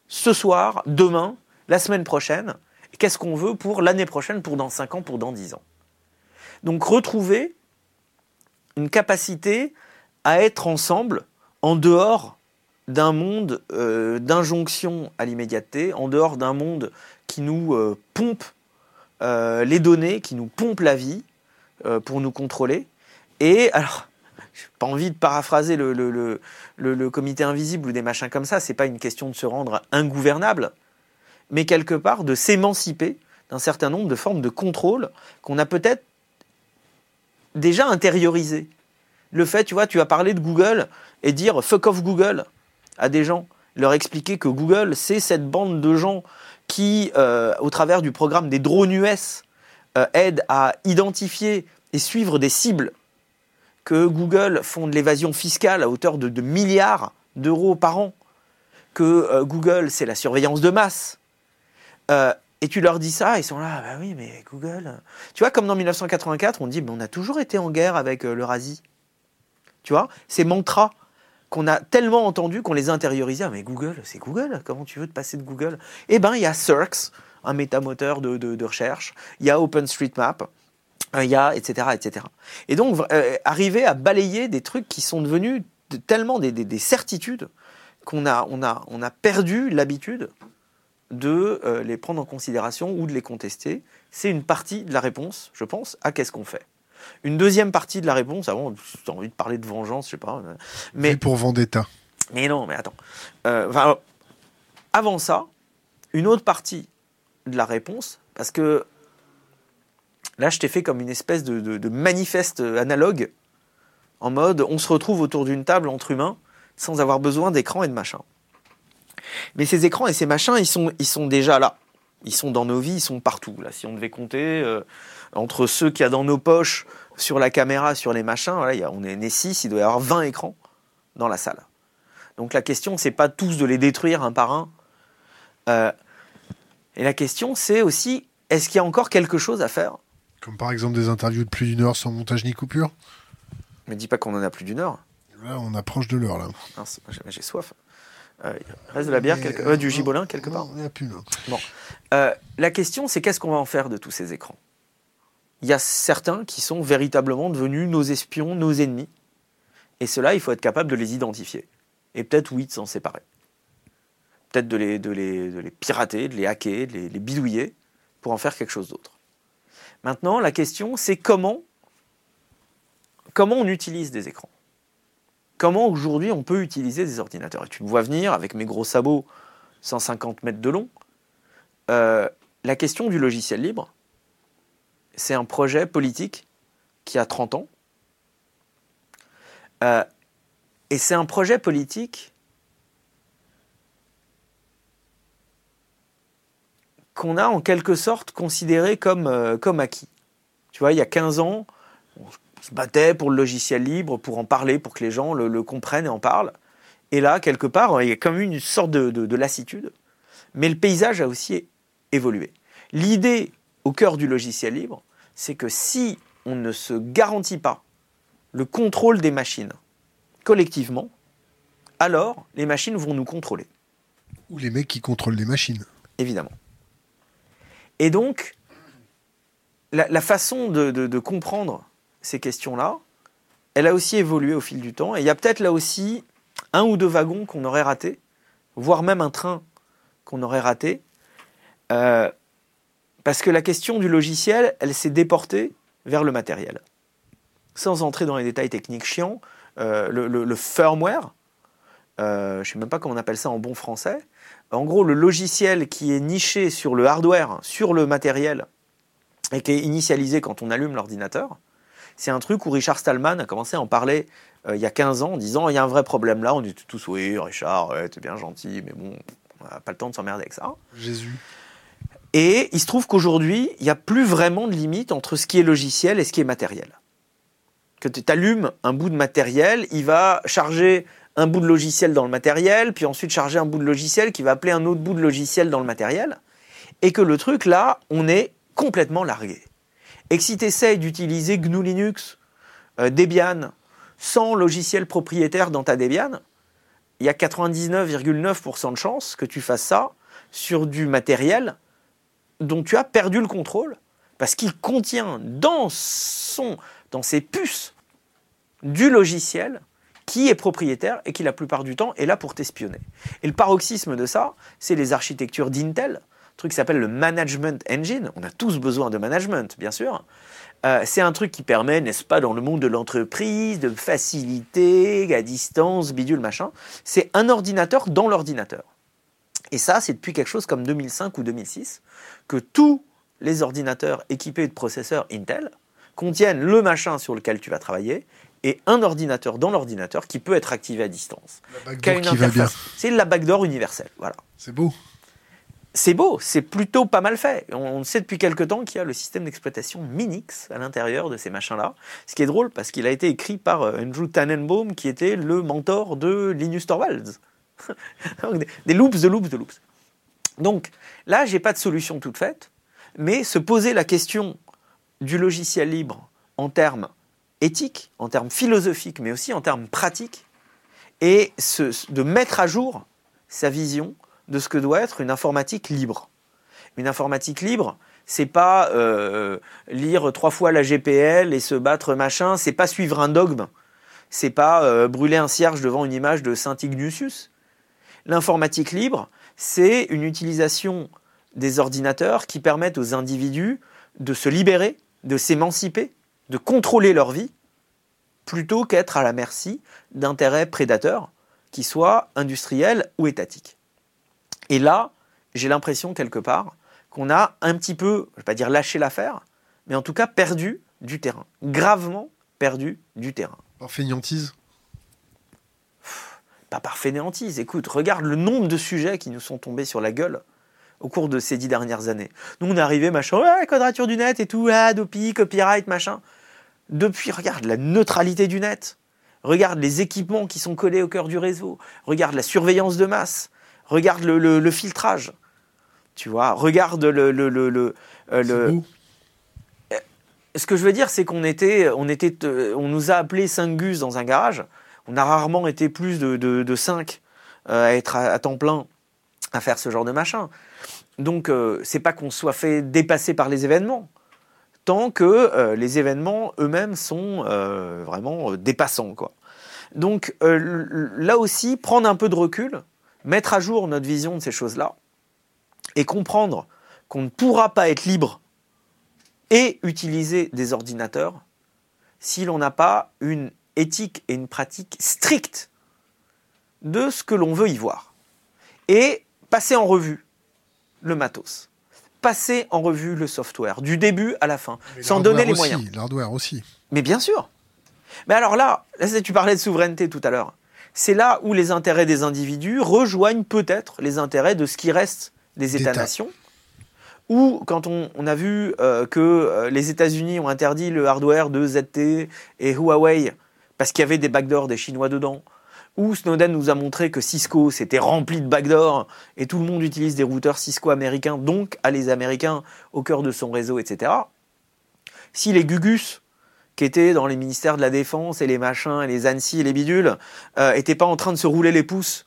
ce soir, demain, la semaine prochaine Qu'est-ce qu'on veut pour l'année prochaine, pour dans 5 ans, pour dans 10 ans? Donc retrouver une capacité à être ensemble en dehors d'un monde euh, d'injonction à l'immédiateté, en dehors d'un monde qui nous euh, pompe euh, les données, qui nous pompe la vie pour nous contrôler. Et alors, j'ai pas envie de paraphraser le- le comité invisible ou des machins comme ça, c'est pas une question de se rendre ingouvernable, mais quelque part de s'émanciper d'un certain nombre de formes de contrôle qu'on a peut-être déjà intériorisées. Le fait, tu vois, tu as parlé de Google et dire fuck off Google à des gens, leur expliquer que Google, c'est cette bande de gens qui, euh, au travers du programme des drones US, euh, aident à identifier et suivre des cibles, que Google font de l'évasion fiscale à hauteur de, de milliards d'euros par an, que euh, Google, c'est la surveillance de masse. Et tu leur dis ça, ils sont là, bah oui, mais Google. Tu vois, comme dans 1984, on dit, mais on a toujours été en guerre avec euh, l'Eurasie. Tu vois, ces mantras qu'on a tellement entendus qu'on les a intériorisés. Ah, mais Google, c'est Google. Comment tu veux te passer de Google? Eh ben, il y a Cirx, un métamoteur de, de, recherche. Il y a OpenStreetMap. euh, Il y a, etc., etc. Et donc, euh, arriver à balayer des trucs qui sont devenus de- tellement des, des- des certitudes qu'on a, on a, on a perdu l'habitude de euh, les prendre en considération ou de les contester. C'est une partie de la réponse, je pense, à qu'est-ce qu'on fait. Une deuxième partie de la réponse, avant, j'ai envie de parler de vengeance, je sais pas. euh, Mais pour Vendetta. mais non, mais attends. Euh, enfin, avant ça, une autre partie de la réponse, parce que là, je t'ai fait comme une espèce de, de- de manifeste analogue, en mode on se retrouve autour d'une table entre humains sans avoir besoin d'écran et de machin. Mais ces écrans et ces machins, ils sont, ils sont déjà là. Ils sont dans nos vies, ils sont partout. Là, si on devait compter euh, entre ceux qu'il y a dans nos poches, sur la caméra, sur les machins, voilà, il y a- on est né 6, il doit y avoir 20 écrans dans la salle. Donc la question, c'est pas tous de les détruire un par un. Euh, et la question, c'est aussi, est-ce qu'il y a encore quelque chose à faire? Comme par exemple des interviews de plus d'une heure sans montage ni coupure? Me dis pas qu'on en a plus d'une heure. Là, on approche de l'heure, là. J'ai soif. Euh, il reste de la bière, quelque... euh, du gibolin quelque part. Non, on à plus, là. Euh, la question, c'est qu'est-ce qu'on va en faire de tous ces écrans? Il y a certains qui sont véritablement devenus nos espions, nos ennemis. Et cela, il faut être capable de les identifier. Et peut-être, oui, de s'en séparer. Peut-être de les, de, les, de les pirater, de les hacker, de les, les bidouiller pour en faire quelque chose d'autre. Maintenant, la question, c'est comment comment on utilise des écrans? Comment aujourd'hui on peut utiliser des ordinateurs Et tu me vois venir avec mes gros sabots 150 mètres de long. Euh, la question du logiciel libre, c'est un projet politique qui a 30 ans. Euh, et c'est un projet politique qu'on a en quelque sorte considéré comme, euh, comme acquis. Tu vois, il y a 15 ans, se battait pour le logiciel libre, pour en parler, pour que les gens le, comprennent et en parlent. Et là, quelque part, il y a comme une sorte de lassitude. Mais le paysage a aussi évolué. L'idée au cœur du logiciel libre, c'est que si on ne se garantit pas le contrôle des machines collectivement, alors les machines vont nous contrôler. Ou les mecs qui contrôlent les machines. Évidemment. Et donc, la, façon de, comprendre ces questions-là, elle a aussi évolué au fil du temps. Et il y a peut-être là aussi un ou deux wagons qu'on aurait ratés, voire même un train qu'on aurait raté. Euh, parce que la question du logiciel, elle s'est déportée vers le matériel. Sans entrer dans les détails techniques chiants, euh, le, firmware, euh, je ne sais même pas comment on appelle ça en bon français, en gros le logiciel qui est niché sur le hardware, sur le matériel, et qui est initialisé quand on allume l'ordinateur, c'est un truc où Richard Stallman a commencé à en parler euh, il y a 15 ans en disant il y a un vrai problème là, on dit tous oui Richard, ouais, t'es bien gentil, mais bon, on n'a pas le temps de s'emmerder avec ça. Jésus. Et il se trouve qu'aujourd'hui, il n'y a plus vraiment de limite entre ce qui est logiciel et ce qui est matériel. Que tu allumes un bout de matériel, il va charger un bout de logiciel dans le matériel, puis ensuite charger un bout de logiciel qui va appeler un autre bout de logiciel dans le matériel. Et que le truc, là, on est complètement largué. Et que si tu essayes d'utiliser GNU Linux, euh, Debian, sans logiciel propriétaire dans ta Debian, il y a 99,9% de chances que tu fasses ça sur du matériel dont tu as perdu le contrôle parce qu'il contient dans, ses puces du logiciel qui est propriétaire et qui la plupart du temps est là pour t'espionner. Et le paroxysme de ça, c'est les architectures d'Intel, truc qui s'appelle le Management Engine. On a tous besoin de management, bien sûr. Euh, c'est un truc qui permet, n'est-ce pas, dans le monde de l'entreprise, de faciliter à distance, bidule, machin. C'est un ordinateur dans l'ordinateur. Et ça, c'est depuis quelque chose comme 2005 ou 2006 que tous les ordinateurs équipés de processeurs Intel contiennent le machin sur lequel tu vas travailler et un ordinateur dans l'ordinateur qui peut être activé à distance. C'est la backdoor universelle. Voilà. C'est beau. C'est beau, c'est plutôt pas mal fait. On sait depuis quelque temps qu'il y a le système d'exploitation Minix à l'intérieur de ces machins-là. Ce qui est drôle parce qu'il a été écrit par euh, Andrew Tannenbaum, qui était le mentor de Linus Torvalds. des loops de loops de loops. Donc là, j'ai pas de solution toute faite, mais se poser la question du logiciel libre en termes éthiques, en termes philosophiques, mais aussi en termes pratiques, et de mettre à jour sa vision de ce que doit être une informatique libre. Une informatique libre, c'est pas euh, lire trois fois la GPL et se battre machin, c'est pas suivre un dogme, c'est pas euh, brûler un cierge devant une image de Saint Ignatius, L'informatique libre, c'est une utilisation des ordinateurs qui permettent aux individus de se libérer, de s'émanciper, de contrôler leur vie, plutôt qu'être à la merci d'intérêts prédateurs, qui soient industriels ou étatiques. Et là, j'ai l'impression quelque part qu'on a un petit peu, je ne vais pas dire lâché l'affaire, mais en tout cas perdu du terrain, gravement perdu du terrain. Par fainéantise? Pas par fainéantise. Écoute, regarde le nombre de sujets qui nous sont tombés sur la gueule au cours de ces dix dernières années. Nous, on est arrivé, machin, ouais, quadrature du net et tout, Adopi, copyright, machin. Depuis, regarde la neutralité du net. Regarde les équipements qui sont collés au cœur du réseau. Regarde la surveillance de masse. Regarde le, filtrage. Tu vois, regarde le. le, le, euh, euh, Ce que je veux dire, c'est qu'on était, on était, euh, on nous a appelé 5 gus dans un garage on a rarement été plus de, de, 5 euh, à être à, temps plein à faire ce genre de machin. Donc, euh, c'est pas qu'on soit fait dépasser par les événements, tant que euh, les événements eux-mêmes sont vraiment dépassants. Quoi. Donc, là aussi, prendre un peu de recul, mettre à jour notre vision de ces choses-là, et comprendre qu'on ne pourra pas être libre et utiliser des ordinateurs, si l'on n'a pas une éthique et une pratique stricte de ce que l'on veut y voir. Et passer en revue le matos, passer en revue le software, du début à la fin, Mais sans donner les aussi, moyens. L'hardware aussi. Mais bien sûr. Mais alors là, tu parlais de souveraineté tout à l'heure. C'est là où les intérêts des individus rejoignent peut-être les intérêts de ce qui reste des. États-nations. Ou quand on, on a vu euh, que euh, les États-Unis ont interdit le hardware de ZT et Huawei parce qu'il y avait des backdoors des Chinois dedans. Ou Snowden nous a montré que Cisco s'était rempli de backdoors et tout le monde utilise des routeurs Cisco américains, donc à les Américains au cœur de son réseau, etc. Si les Gugus qui étaient dans les ministères de la Défense et les machins et les ANSI et les bidules euh, étaient pas en train de se rouler les pouces,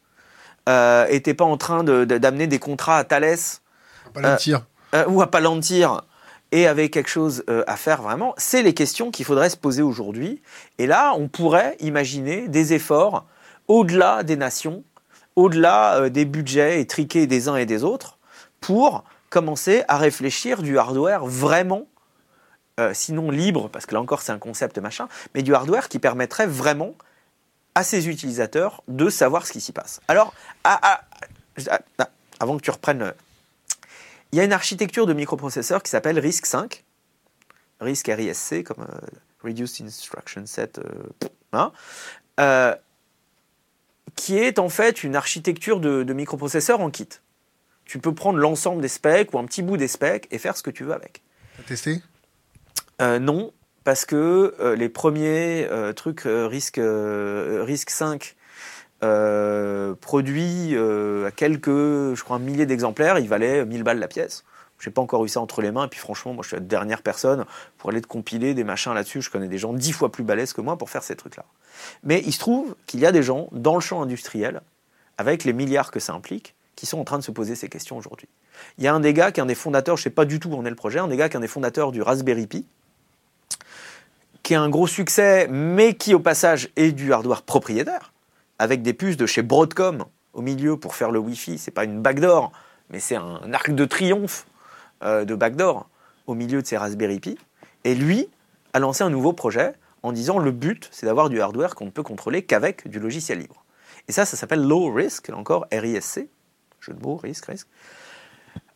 euh, étaient pas en train de- d'amener des contrats à le tir. euh, ou à Palantir et avait quelque chose euh, à faire vraiment, c'est les questions qu'il faudrait se poser aujourd'hui. Et là, on pourrait imaginer des efforts au-delà des nations, au-delà euh, des budgets étriqués des uns et des autres, pour commencer à réfléchir du hardware vraiment, euh, sinon libre, parce que là encore c'est un concept machin, mais du hardware qui permettrait vraiment à ses utilisateurs de savoir ce qui s'y passe. Alors, avant que tu reprennes il y a une architecture de microprocesseurs qui s'appelle RISC-V, RISC RISC, comme euh, Reduced Instruction Set, euh, hein, qui est en fait une architecture de, microprocesseurs en kit. Tu peux prendre l'ensemble des specs ou un petit bout des specs et faire ce que tu veux avec. T'as testé? Non, parce que euh, les premiers euh, trucs euh, risque, euh, risque 5 euh, produits euh, à quelques, je crois, un millier d'exemplaires, ils valaient 1000 balles la pièce. J'ai pas encore eu ça entre les mains, et puis franchement, moi je suis la dernière personne pour aller te compiler des machins là-dessus. Je connais des gens dix fois plus balèzes que moi pour faire ces trucs-là. Mais il se trouve qu'il y a des gens dans le champ industriel, avec les milliards que ça implique, qui sont en train de se poser ces questions aujourd'hui. Il y a un des gars qui est un des fondateurs, je sais pas du tout où en est le projet, un des gars qui est un des fondateurs du Raspberry Pi, qui a un gros succès, mais qui au passage est du hardware propriétaire, avec des puces de chez Broadcom au milieu pour faire le Wi-Fi. C'est pas une backdoor, mais c'est un arc de triomphe euh, de backdoor au milieu de ses Raspberry Pi. Et lui a lancé un nouveau projet en disant le but, c'est d'avoir du hardware qu'on ne peut contrôler qu'avec du logiciel libre. Et ça, ça s'appelle low risk, là encore RISC, jeu de mots, risque, risque.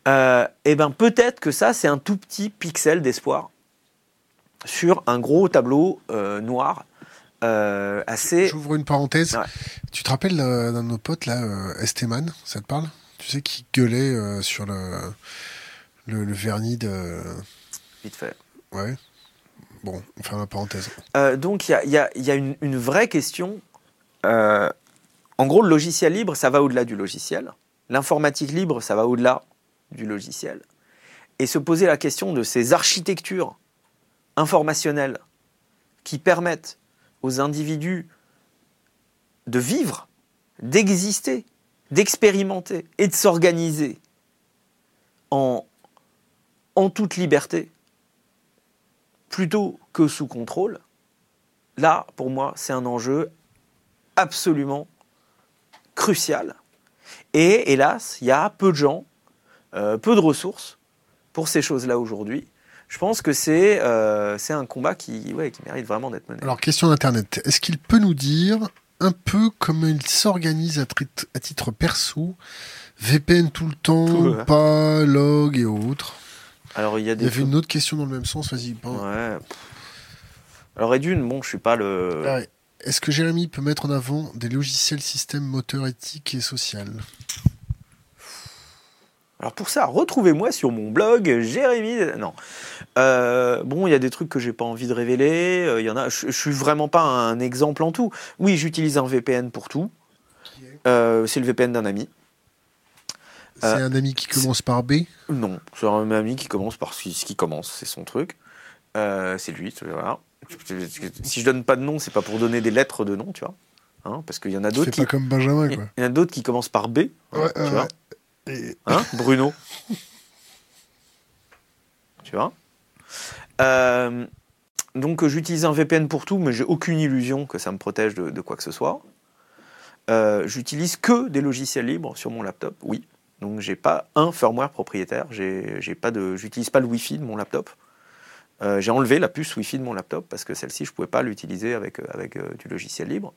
Euh, et ben peut-être que ça, c'est un tout petit pixel d'espoir sur un gros tableau euh, noir euh, assez. J'ouvre une parenthèse. Ouais. Tu te rappelles euh, d'un de nos potes là, Esteman, ça te parle? Tu sais qui gueulait sur le, le le vernis de. Vite fait. Ouais. Bon, on ferme la parenthèse. Euh, donc il y a, y a- y a une, une vraie question. Euh, en gros, le logiciel libre, ça va au-delà du logiciel. L'informatique libre, ça va au-delà du logiciel. Et se poser la question de ces architectures informationnelles qui permettent aux individus de vivre, d'exister, d'expérimenter et de s'organiser en, toute liberté, plutôt que sous contrôle, là, pour moi, c'est un enjeu absolument crucial. Et hélas, il y a peu de gens, euh, peu de ressources pour ces choses-là aujourd'hui. Je pense que c'est euh, c'est un combat qui, ouais, qui mérite vraiment d'être mené. Alors, question d'Internet. Est-ce qu'il peut nous dire un peu comment il s'organise à, à titre perso? VPN tout le temps, Tout, ouais. pas log et autres? Alors il y a Il des y avait une autre question dans le même sens, vas-y. pas- Ouais. Alors et d'une, bon, je suis pas le. Ouais. Est-ce que Jérémy peut mettre en avant des logiciels systèmes moteurs éthiques et social? Alors pour ça, retrouvez-moi sur mon blog Jérémy. Non. Euh, bon, il y a des trucs que j'ai pas envie de révéler. euh, Il y en a. Je, je suis vraiment pas un exemple en tout. Oui, j'utilise un VPN pour tout. Euh, c'est le VPN d'un ami. C'est un ami qui commence par B? Non, c'est un ami qui commence par ce qui, ce qui commence, c'est son truc. C'est lui, tu vois. Si je donne pas de nom, c'est pas pour donner des lettres de nom, tu vois. Hein, parce qu'il y en a d'autres qui. pas comme Benjamin, Il y en a d'autres qui commencent par B. hein, Ouais, tu vois. Hein, Bruno Tu vois Euh, Donc, j'utilise un VPN pour tout, mais j'ai aucune illusion que ça me protège de, quoi que ce soit. Euh, j'utilise que des logiciels libres sur mon laptop, oui. Donc, j'ai pas un firmware propriétaire. J'ai, pas j'utilise pas le Wi-Fi de mon laptop. Euh, j'ai enlevé la puce Wi-Fi de mon laptop parce que celle-ci, je ne pouvais pas l'utiliser avec, du logiciel libre.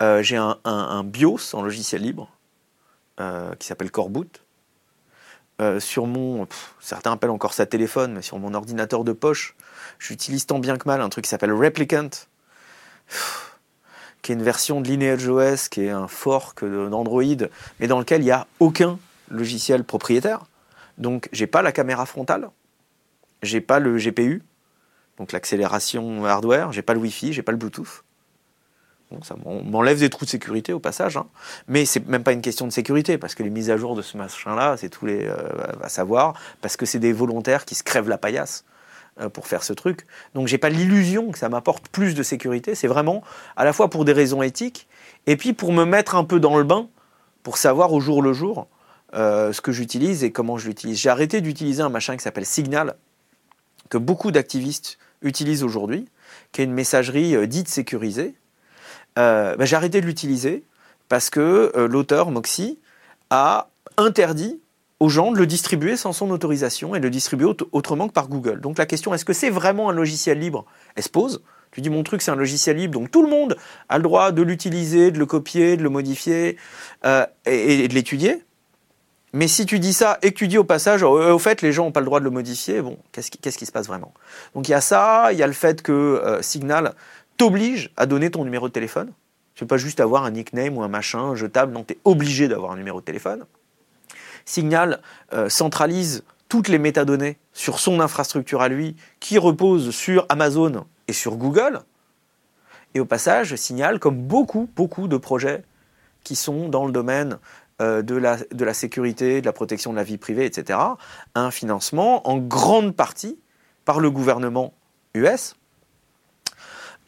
j'ai un, BIOS en logiciel libre qui s'appelle Coreboot. sur mon, certains appellent encore ça téléphone, mais sur mon ordinateur de poche, j'utilise tant bien que mal un truc qui s'appelle Replicant qui est une version de LineageOS, qui est un fork d'Android, mais dans lequel il n'y a aucun logiciel propriétaire. Donc, j'ai pas la caméra frontale, j'ai pas le GPU, donc l'accélération hardware, j'ai pas le Wi-Fi, j'ai pas le Bluetooth. Bon, ça m'enlève des trous de sécurité au passage, hein. mais c'est même pas une question de sécurité parce que les mises à jour de ce machin-là, c'est tous les euh, à savoir parce que c'est des volontaires qui se crèvent la paillasse. Euh, pour faire ce truc. Donc j'ai pas l'illusion que ça m'apporte plus de sécurité. C'est vraiment à la fois pour des raisons éthiques et puis pour me mettre un peu dans le bain pour savoir au jour le jour euh, ce que j'utilise et comment je l'utilise. J'ai arrêté d'utiliser un machin qui s'appelle Signal que beaucoup d'activistes utilisent aujourd'hui, qui est une messagerie dite sécurisée. Ben, j'ai arrêté de l'utiliser parce que l'auteur Moxie a interdit aux gens de le distribuer sans son autorisation et de le distribuer autrement que par Google. Donc la question, est-ce que c'est vraiment un logiciel libre? Elle se pose. Tu dis mon truc c'est un logiciel libre, donc tout le monde a le droit de l'utiliser, de le copier, de le modifier euh, et, de l'étudier. Mais si tu dis ça et tu dis au passage, euh, au fait les gens n'ont pas le droit de le modifier, bon, qu'est-ce qui, se passe vraiment? Donc il y a ça, il y a le fait que euh, Signal t'oblige à donner ton numéro de téléphone. Tu ne pas juste avoir un nickname ou un machin jetable, non, tu es obligé d'avoir un numéro de téléphone. Signal euh, centralise toutes les métadonnées sur son infrastructure à lui, qui repose sur Amazon et sur Google. Et au passage, Signal, comme beaucoup, beaucoup de projets qui sont dans le domaine euh, de, la, de la sécurité, de la protection de la vie privée, etc., un financement en grande partie par le gouvernement US,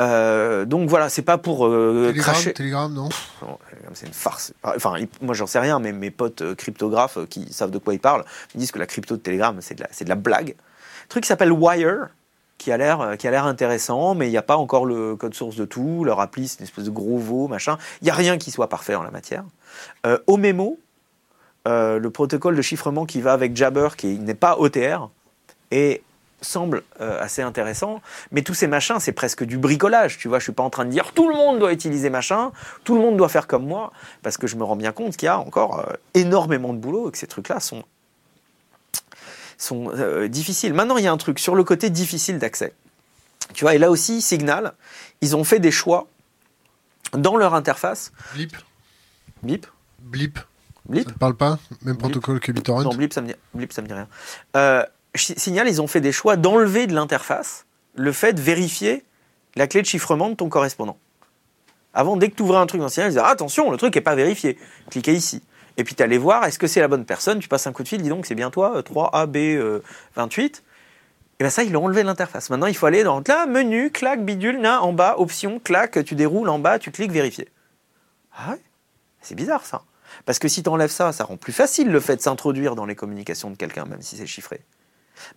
euh, donc voilà, c'est pas pour euh, cracher. Telegram, non C'est une farce. Enfin, moi j'en sais rien, mais mes potes euh, cryptographes qui savent de quoi ils parlent me disent que la crypto de Telegram c'est de la, de la blague. Un truc qui s'appelle Wire, qui a l'air, qui a l'air intéressant, mais il n'y a pas encore le code source de tout. Leur appli c'est une espèce de gros veau, machin. Il n'y a rien qui soit parfait en la matière. Euh, Omemo, le protocole de chiffrement qui va avec Jabber, qui n'est pas OTR, est semble euh, assez intéressant, mais tous ces machins, c'est presque du bricolage, tu vois, je suis pas en train de dire tout le monde doit utiliser machin, tout le monde doit faire comme moi, parce que je me rends bien compte qu'il y a encore euh, énormément de boulot et que ces trucs-là sont, sont euh, difficiles. Maintenant, il y a un truc sur le côté difficile d'accès. Tu vois, et là aussi, Signal, ils ont fait des choix dans leur interface. Blip. Blip. Blip. Blip. Ça ne parle pas Même protocole que BitTorrent Non, Blip, ça me dit, Blip, ça me dit rien. Signal, ils ont fait des choix d'enlever de l'interface le fait de vérifier la clé de chiffrement de ton correspondant. Avant, dès que tu ouvrais un truc dans Signal, ils disaient attention, le truc n'est pas vérifié. Cliquez ici. Et puis tu allais voir, est-ce que c'est la bonne personne? Tu passes un coup de fil, dis donc, c'est bien toi, 3AB28. Euh, et bien ça, ils l'ont enlevé de l'interface. Maintenant, il faut aller dans là, menu, clac, bidule, là, en bas, option, clac, tu déroules en bas, tu cliques, vérifier. Ah ouais? C'est bizarre ça. Parce que si tu enlèves ça, ça rend plus facile le fait de s'introduire dans les communications de quelqu'un, même si c'est chiffré.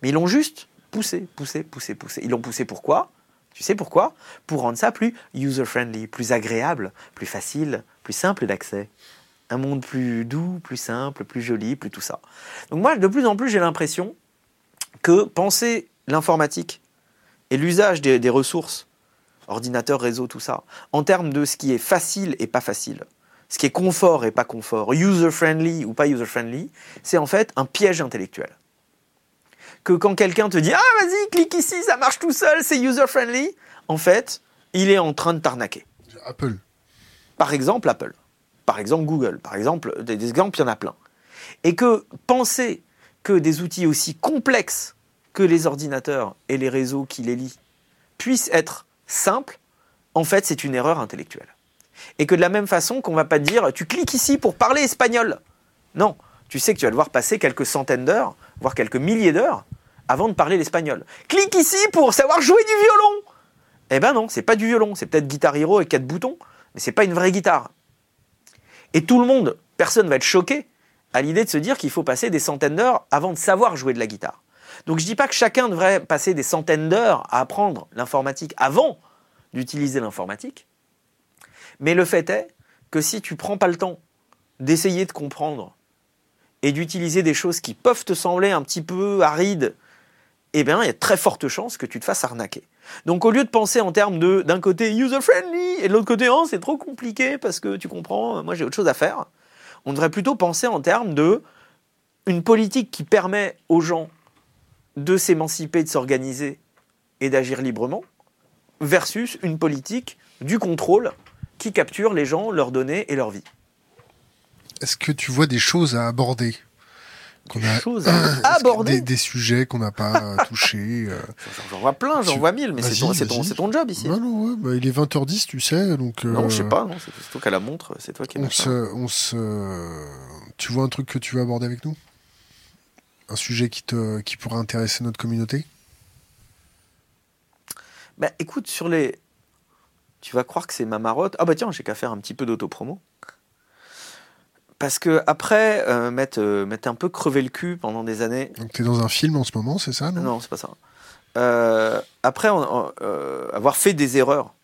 Mais ils l'ont juste poussé, poussé, poussé, poussé. Ils l'ont poussé pourquoi? Tu sais pourquoi? Pour rendre ça plus user-friendly, plus agréable, plus facile, plus simple d'accès. Un monde plus doux, plus simple, plus joli, plus tout ça. Donc moi, de plus en plus, j'ai l'impression que penser l'informatique et l'usage des, ressources, ordinateur, réseau, tout ça, en termes de ce qui est facile et pas facile, ce qui est confort et pas confort, user-friendly ou pas user-friendly, c'est en fait un piège intellectuel que quand quelqu'un te dit Ah, vas-y, clique ici, ça marche tout seul, c'est user-friendly, en fait, il est en train de t'arnaquer. Apple. Par exemple, Apple. Par exemple, Google. Par exemple, des, exemples, il y en a plein. Et que penser que des outils aussi complexes que les ordinateurs et les réseaux qui les lient puissent être simples, en fait, c'est une erreur intellectuelle. Et que de la même façon qu'on ne va pas te dire tu cliques ici pour parler espagnol. Non, tu sais que tu vas devoir passer quelques centaines d'heures, voire quelques milliers d'heures, avant de parler l'espagnol. Clique ici pour savoir jouer du violon Eh ben non, c'est pas du violon, c'est peut-être Guitar Hero avec quatre boutons, mais c'est pas une vraie guitare. Et tout le monde, personne va être choqué à l'idée de se dire qu'il faut passer des centaines d'heures avant de savoir jouer de la guitare. Donc je dis pas que chacun devrait passer des centaines d'heures à apprendre l'informatique avant d'utiliser l'informatique, mais le fait est que si tu prends pas le temps d'essayer de comprendre et d'utiliser des choses qui peuvent te sembler un petit peu arides eh bien, il y a très forte chance que tu te fasses arnaquer. Donc, au lieu de penser en termes de, d'un côté user-friendly et de l'autre côté, oh, c'est trop compliqué parce que tu comprends, moi j'ai autre chose à faire, on devrait plutôt penser en termes de une politique qui permet aux gens de s'émanciper, de s'organiser et d'agir librement, versus une politique du contrôle qui capture les gens, leurs données et leur vie. Est-ce que tu vois des choses à aborder qu'on a choses à aborder des, sujets qu'on n'a pas touchés euh... J'en vois plein, j'en vois mille, mais c'est ton, ton, job ici. Non, non, ouais, bah, il est 20h10, tu sais. Donc, Non, je sais pas, c'est toi qui la montre, c'est toi qui on se, on se... Tu vois un truc que tu veux aborder avec nous? Un sujet qui, te, qui pourrait intéresser notre communauté? Bah écoute, sur les. Tu vas croire que c'est ma marotte. Ah bah tiens, j'ai qu'à faire un petit peu d'autopromo. Parce que après euh, m'être euh, un peu crevé le cul pendant des années. Donc t'es dans un film en ce moment, c'est ça Non, non c'est pas ça. Euh, après euh, avoir fait des erreurs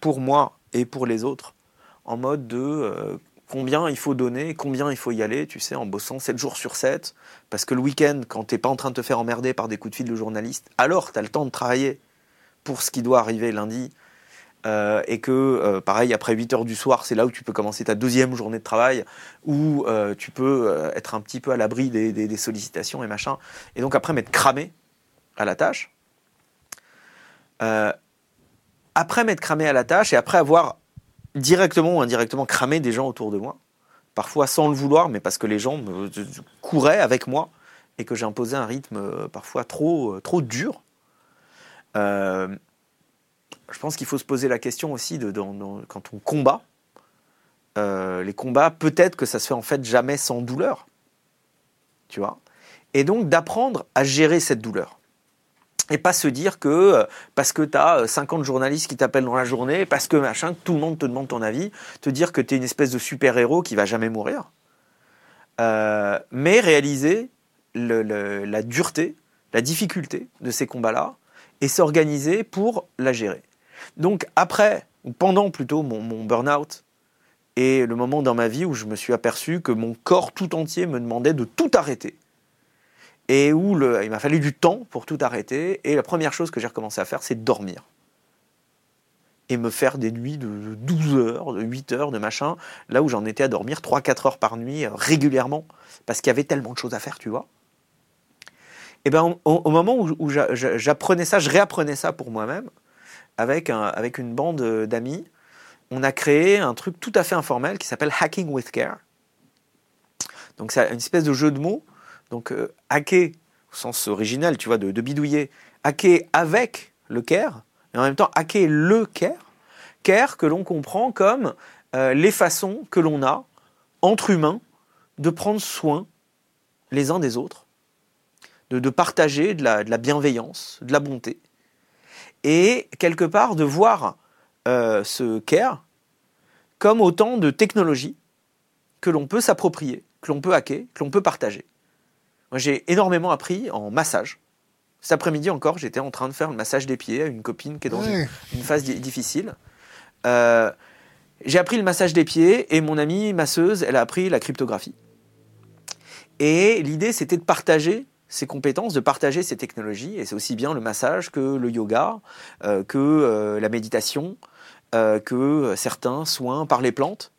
pour moi et pour les autres, en mode de combien il faut donner, combien il faut y aller, tu sais, en bossant 7 jours sur 7, parce que le week-end, quand t'es pas en train de te faire emmerder par des coups de fil de journaliste, alors t'as le temps de travailler pour ce qui doit arriver lundi, euh, et que, euh, pareil, après 8 heures du soir, c'est là où tu peux commencer ta deuxième journée de travail, où euh, tu peux être un petit peu à l'abri des, sollicitations et machin, et donc après m'être cramé à la tâche. après m'être cramé à la tâche et après avoir directement ou indirectement cramé des gens autour de moi, parfois sans le vouloir, mais parce que les gens couraient avec moi et que j'ai imposé un rythme parfois trop, trop dur je pense qu'il faut se poser la question aussi de, quand on combat. Euh, les combats, peut-être que ça se fait en fait jamais sans douleur. Tu vois? Et donc d'apprendre à gérer cette douleur. Et pas se dire que euh, parce que tu as 50 journalistes qui t'appellent dans la journée, parce que machin, tout le monde te demande ton avis, te dire que tu es une espèce de super-héros qui va jamais mourir. Euh, mais réaliser la dureté, la difficulté de ces combats-là et s'organiser pour la gérer. Donc après, ou pendant plutôt mon, burn-out, et le moment dans ma vie où je me suis aperçu que mon corps tout entier me demandait de tout arrêter. Et où il m'a fallu du temps pour tout arrêter. Et la première chose que j'ai recommencé à faire, c'est dormir. Et me faire des nuits de 12 heures, de 8 heures, de machin, là où j'en étais à dormir 3-4 heures par nuit euh, régulièrement, parce qu'il y avait tellement de choses à faire, tu vois. Et bien au, moment où j'apprenais ça, je réapprenais ça pour moi-même, avec, un, avec une bande d'amis, on a créé un truc tout à fait informel qui s'appelle Hacking with Care. Donc c'est une espèce de jeu de mots. Donc euh, hacker au sens original, tu vois, de, bidouiller, hacker avec le care, et en même temps hacker le care. Care que l'on comprend comme euh, les façons que l'on a entre humains de prendre soin les uns des autres, de, partager de la bienveillance, de la bonté et quelque part de voir euh, ce care comme autant de technologies que l'on peut s'approprier, que l'on peut hacker, que l'on peut partager. Moi, j'ai énormément appris en massage. Cet après-midi encore, j'étais en train de faire le massage des pieds à une copine qui est dans une, phase difficile. Euh, j'ai appris le massage des pieds et mon amie masseuse, elle a appris la cryptographie. Et l'idée, c'était de partager ces compétences, de partager ces technologies. Et c'est aussi bien le massage que le yoga, euh, que euh, la méditation, euh, que certains soins par les plantes.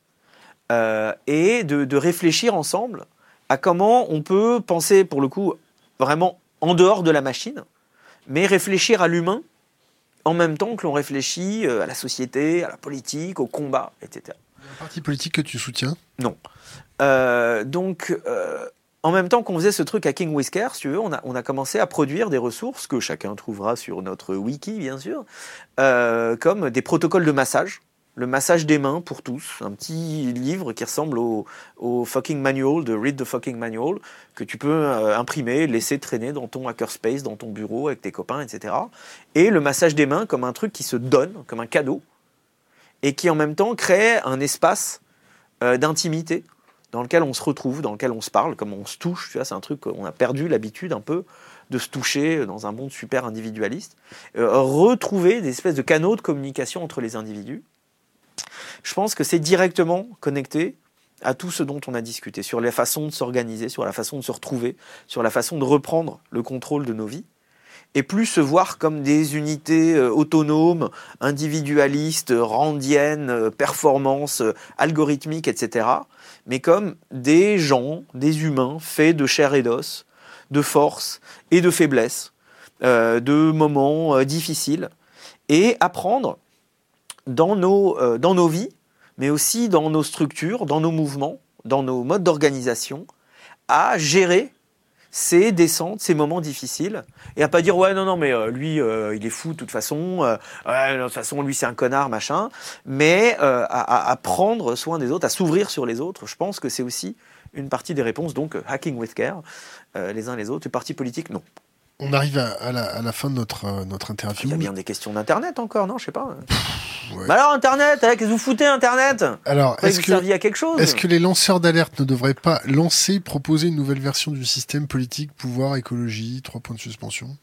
et de, réfléchir ensemble à comment on peut penser, pour le coup, vraiment en dehors de la machine, mais réfléchir à l'humain en même temps que l'on réfléchit à la société, à la politique, au combat, etc. Un parti politique que tu soutiens? Non. donc, en même temps qu'on faisait ce truc à King Whisker, tu veux, on a, commencé à produire des ressources que chacun trouvera sur notre wiki, bien sûr, euh, comme des protocoles de massage. Le massage des mains pour tous, un petit livre qui ressemble au, au fucking manual de Read the fucking manual, que tu peux euh, imprimer, laisser traîner dans ton hackerspace, dans ton bureau avec tes copains, etc. Et le massage des mains comme un truc qui se donne, comme un cadeau, et qui en même temps crée un espace euh, d'intimité dans lequel on se retrouve, dans lequel on se parle, comme on se touche. Tu vois, c'est un truc qu'on a perdu l'habitude un peu de se toucher dans un monde super individualiste. Euh, retrouver des espèces de canaux de communication entre les individus. Je pense que c'est directement connecté à tout ce dont on a discuté, sur la façon de s'organiser, sur la façon de se retrouver, sur la façon de reprendre le contrôle de nos vies. Et plus se voir comme des unités euh, autonomes, individualistes, randiennes, euh, performances, euh, algorithmiques, etc., mais comme des gens, des humains faits de chair et d'os, de force et de faiblesse, de moments difficiles, et apprendre dans nos, dans nos vies, mais aussi dans nos structures, dans nos mouvements, dans nos modes d'organisation, à gérer ces descentes, ces moments difficiles, et à pas dire ouais non non mais euh, lui euh, il est fou de toute façon, euh, de toute façon lui c'est un connard machin, mais à, à, prendre soin des autres, à s'ouvrir sur les autres. Je pense que c'est aussi une partie des réponses. Donc hacking with care, les uns les autres. Les partis politiques non. On arrive à, la, fin de notre, euh, notre interview. Il y a bien des questions d'Internet encore, non Je sais pas. Alors Internet, hein, qu'est-ce que vous foutez Internet? Alors, est-ce que, à quelque chose Est-ce que les lanceurs d'alerte ne devraient pas lancer, proposer une nouvelle version du système politique, pouvoir, écologie, trois points de suspension?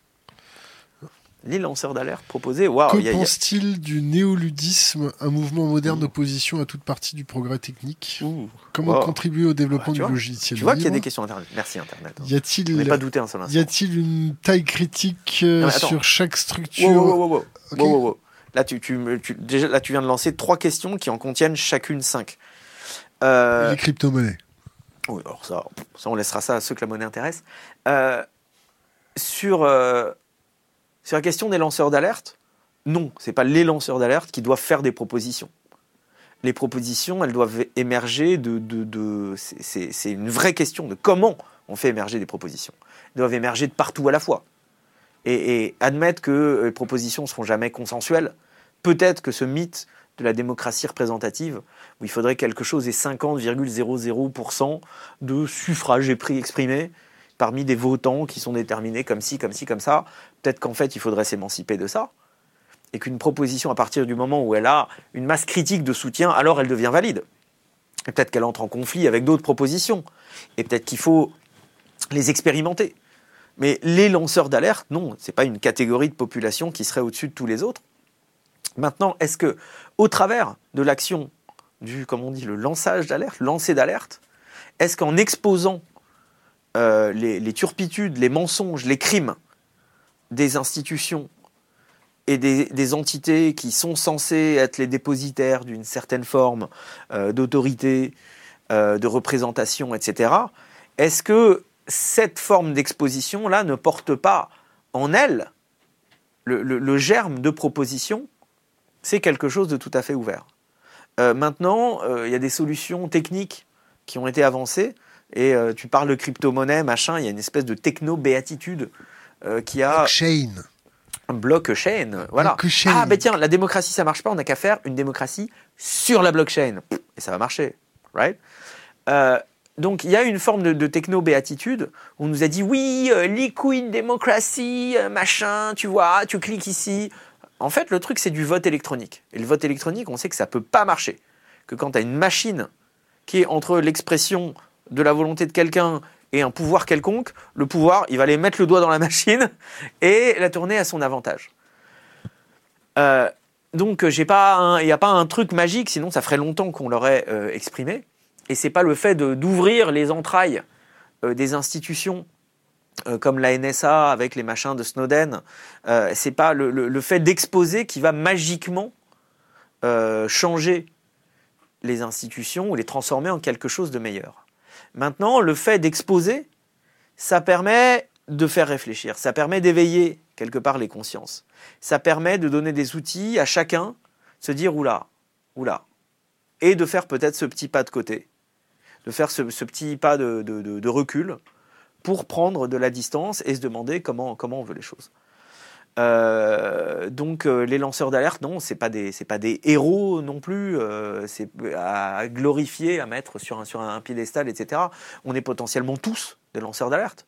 Les lanceurs d'alerte proposés. Wow, que pense-t-il du néoludisme, un mouvement moderne d'opposition à toute partie du progrès technique? Comment contribuer au développement du logiciel Tu vois qu'il y a des questions Internet. Merci Internet. Y a-t-il pas douté un seul instant. Y a-t-il une taille critique euh, sur chaque structure? Wow, wow, Là, tu, tu, déjà, là, tu viens de lancer trois questions qui en contiennent chacune cinq. Euh... Les crypto-monnaies. Oui, alors ça, ça, on laissera ça à ceux que la monnaie intéresse. Euh, sur euh, sur la question des lanceurs d'alerte, non, ce n'est pas les lanceurs d'alerte qui doivent faire des propositions. Les propositions, elles doivent émerger de... c'est une vraie question de comment on fait émerger des propositions. Elles doivent émerger de partout à la fois. Et, admettre que les propositions ne seront jamais consensuelles, peut-être que ce mythe de la démocratie représentative, où il faudrait quelque chose et 50,00% de suffrage exprimé, parmi des votants qui sont déterminés comme ci, comme ci, comme ça. Peut-être qu'en fait, il faudrait s'émanciper de ça. Et qu'une proposition, à partir du moment où elle a une masse critique de soutien, alors elle devient valide. Et peut-être qu'elle entre en conflit avec d'autres propositions. Et peut-être qu'il faut les expérimenter. Mais les lanceurs d'alerte, non, ce n'est pas une catégorie de population qui serait au-dessus de tous les autres. Maintenant, est-ce que, au travers de l'action du, comme on dit, le lançage d'alerte, lancer d'alerte, est-ce qu'en exposant euh, les, turpitudes, les mensonges, les crimes des institutions et des, entités qui sont censées être les dépositaires d'une certaine forme euh, d'autorité, euh, de représentation, etc., est-ce que cette forme d'exposition-là ne porte pas en elle le, germe de proposition? C'est quelque chose de tout à fait ouvert. maintenant, il y a des solutions techniques qui ont été avancées et euh, tu parles de crypto-monnaie, machin, il y a une espèce de techno-béatitude euh, qui a. Blockchain. Blockchain, voilà. Blockchain. Ah, ben tiens, la démocratie, ça marche pas, on n'a qu'à faire une démocratie sur la blockchain. Et ça va marcher, right? Euh, donc il y a une forme de, techno-béatitude où on nous a dit oui, liquid démocratie, machin, tu vois, tu cliques ici. En fait, le truc, c'est du vote électronique. Et le vote électronique, on sait que ça peut pas marcher. Que quand tu as une machine qui est entre l'expression de la volonté de quelqu'un et un pouvoir quelconque, le pouvoir, il va aller mettre le doigt dans la machine et la tourner à son avantage. Euh, donc, il n'y a pas un truc magique, sinon ça ferait longtemps qu'on l'aurait euh, exprimé. Et c'est pas le fait d'ouvrir les entrailles euh, des institutions comme la NSA avec les machins de Snowden. c'est pas le fait d'exposer qui va magiquement changer les institutions ou les transformer en quelque chose de meilleur. Maintenant, le fait d'exposer, ça permet de faire réfléchir, ça permet d'éveiller quelque part les consciences. Ça permet de donner des outils à chacun, se dire oula, oula, et de faire peut-être ce petit pas de côté, de faire ce, petit pas de, recul pour prendre de la distance et se demander comment, comment on veut les choses. Euh, donc euh, les lanceurs d'alerte, non, c'est pas des pas des héros non plus. Euh, c'est à glorifier, à mettre sur un sur un piédestal, etc. On est potentiellement tous des lanceurs d'alerte.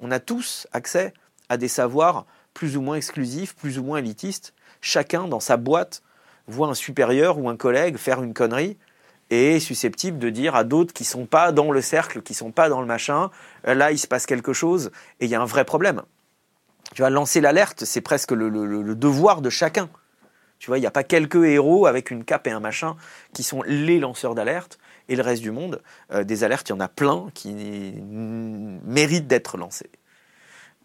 On a tous accès à des savoirs plus ou moins exclusifs, plus ou moins élitistes. Chacun dans sa boîte voit un supérieur ou un collègue faire une connerie et est susceptible de dire à d'autres qui sont pas dans le cercle, qui sont pas dans le machin, là il se passe quelque chose et il y a un vrai problème tu vas lancer l'alerte, c'est presque le, devoir de chacun. Tu vois, il n'y a pas quelques héros avec une cape et un machin qui sont les lanceurs d'alerte et le reste du monde. Euh, des alertes, il y en a plein qui méritent d'être lancées.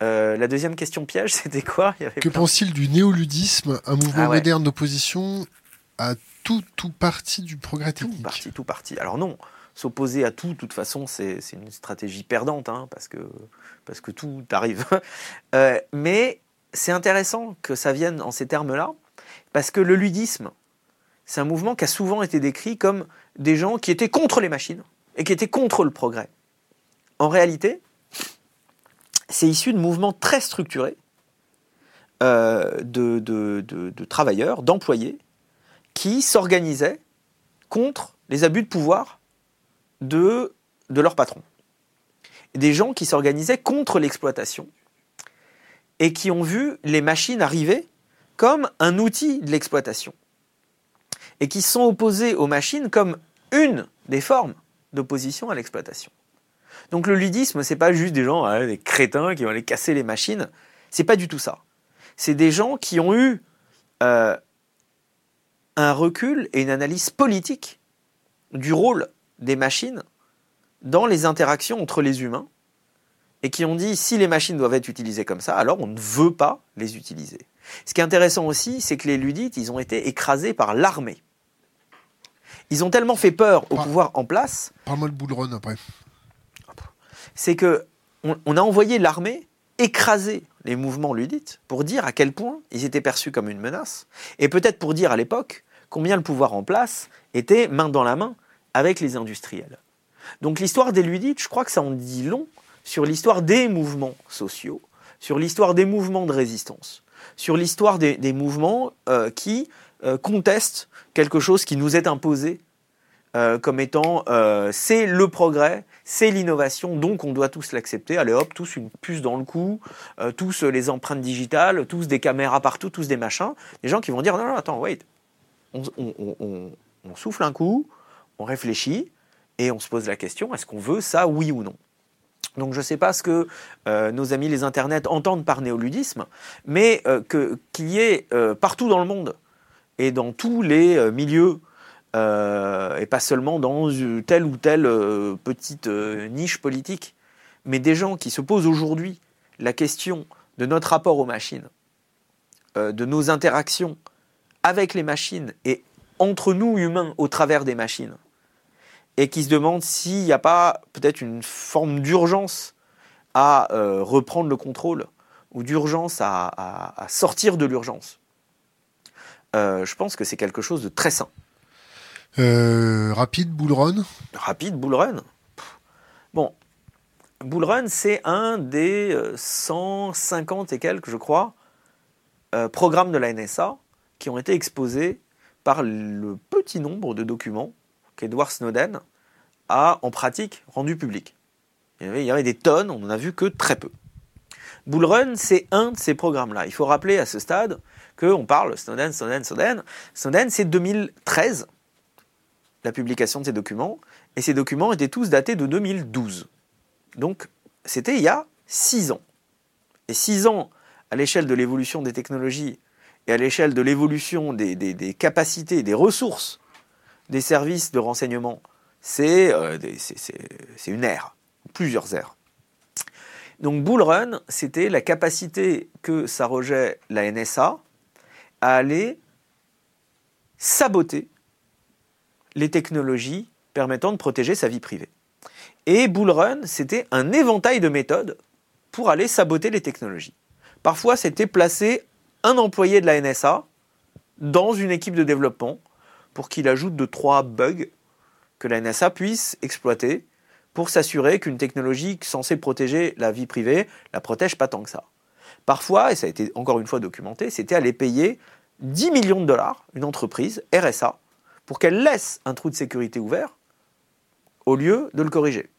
Euh, la deuxième question piège, c'était quoi? Que pense-t-il du néoludisme, un mouvement ah moderne d'opposition à tout, tout parti du progrès technique? Tout parti, tout parti. Alors non, s'opposer à tout, de toute façon, c'est une stratégie perdante, hein, parce, que, parce que tout arrive. Euh, mais c'est intéressant que ça vienne en ces termes-là, parce que le ludisme, c'est un mouvement qui a souvent été décrit comme des gens qui étaient contre les machines et qui étaient contre le progrès. En réalité, c'est issu de mouvements très structurés euh, de, de, travailleurs, d'employés, qui s'organisaient contre les abus de pouvoir de, de leur patron. Des gens qui s'organisaient contre l'exploitation et qui ont vu les machines arriver comme un outil de l'exploitation et qui sont opposés aux machines comme une des formes d'opposition à l'exploitation. Donc le ludisme, c'est pas juste des gens, hein, des crétins qui vont aller casser les machines. C'est pas du tout ça. C'est des gens qui ont eu euh, un recul et une analyse politique du rôle des machines dans les interactions entre les humains et qui ont dit si les machines doivent être utilisées comme ça, alors on ne veut pas les utiliser. Ce qui est intéressant aussi, c'est que les ludites, ils ont été écrasés par l'armée. Ils ont tellement fait peur au pouvoir en place. Parle-moi de après c'est que on, a envoyé l'armée écraser les mouvements ludites pour dire à quel point ils étaient perçus comme une menace, et peut-être pour dire à l'époque combien le pouvoir en place était main dans la main avec les industriels. Donc l'histoire des ludites, je crois que ça en dit long sur l'histoire des mouvements sociaux, sur l'histoire des mouvements de résistance, sur l'histoire des, mouvements euh, qui euh, contestent quelque chose qui nous est imposé euh, comme étant c'est le progrès, c'est l'innovation, donc on doit tous l'accepter. Allez hop, tous une puce dans le cou, tous les empreintes digitales, tous des caméras partout, tous des machins. Des gens qui vont dire non, non, attends, wait. On, souffle un coup, on réfléchit et on se pose la question est-ce qu'on veut ça, oui ou non? Donc je ne sais pas ce que euh, nos amis les internets entendent par néoludisme, mais qu'il y ait partout dans le monde et dans tous les milieux euh, et pas seulement dans telle ou telle euh, petite euh, niche politique, mais des gens qui se posent aujourd'hui la question de notre rapport aux machines, de nos interactions avec les machines et entre nous humains au travers des machines, et qui se demandent s'il n'y a pas peut-être une forme d'urgence à reprendre le contrôle ou d'urgence à, sortir de l'urgence. je pense que c'est quelque chose de très sain. Euh, rapide, Bull Run? Rapide, Bull Run Bon, Bull Run, c'est un des 150 euh, et quelques, je crois, euh, programmes de la NSA qui ont été exposés par le petit nombre de documents qu'Edward Snowden a en pratique rendu public. Il y, avait, avait des tonnes, on n'en a vu que très peu. Bull Run, c'est un de ces programmes-là. Il faut rappeler à ce stade qu'on parle Snowden, Snowden, Snowden. Snowden, c'est 2013 la publication de ces documents, et ces documents étaient tous datés de 2012. Donc c'était il y a six ans. Et six ans à l'échelle de l'évolution des technologies et à l'échelle de l'évolution des, capacités, des ressources des services de renseignement, c'est euh, une ère, plusieurs ères. Donc Bull Run, c'était la capacité que s'arrogeait la NSA à aller saboter les technologies permettant de protéger sa vie privée. Et Bull Run, c'était un éventail de méthodes pour aller saboter les technologies. Parfois, c'était placer un employé de la NSA dans une équipe de développement pour qu'il ajoute de trois bugs que la NSA puisse exploiter pour s'assurer qu'une technologie censée protéger la vie privée la protège pas tant que ça. Parfois, et ça a été encore une fois documenté, c'était aller payer 10 millions de dollars une entreprise, RSA, pour qu'elle laisse un trou de sécurité ouvert au lieu de le corriger.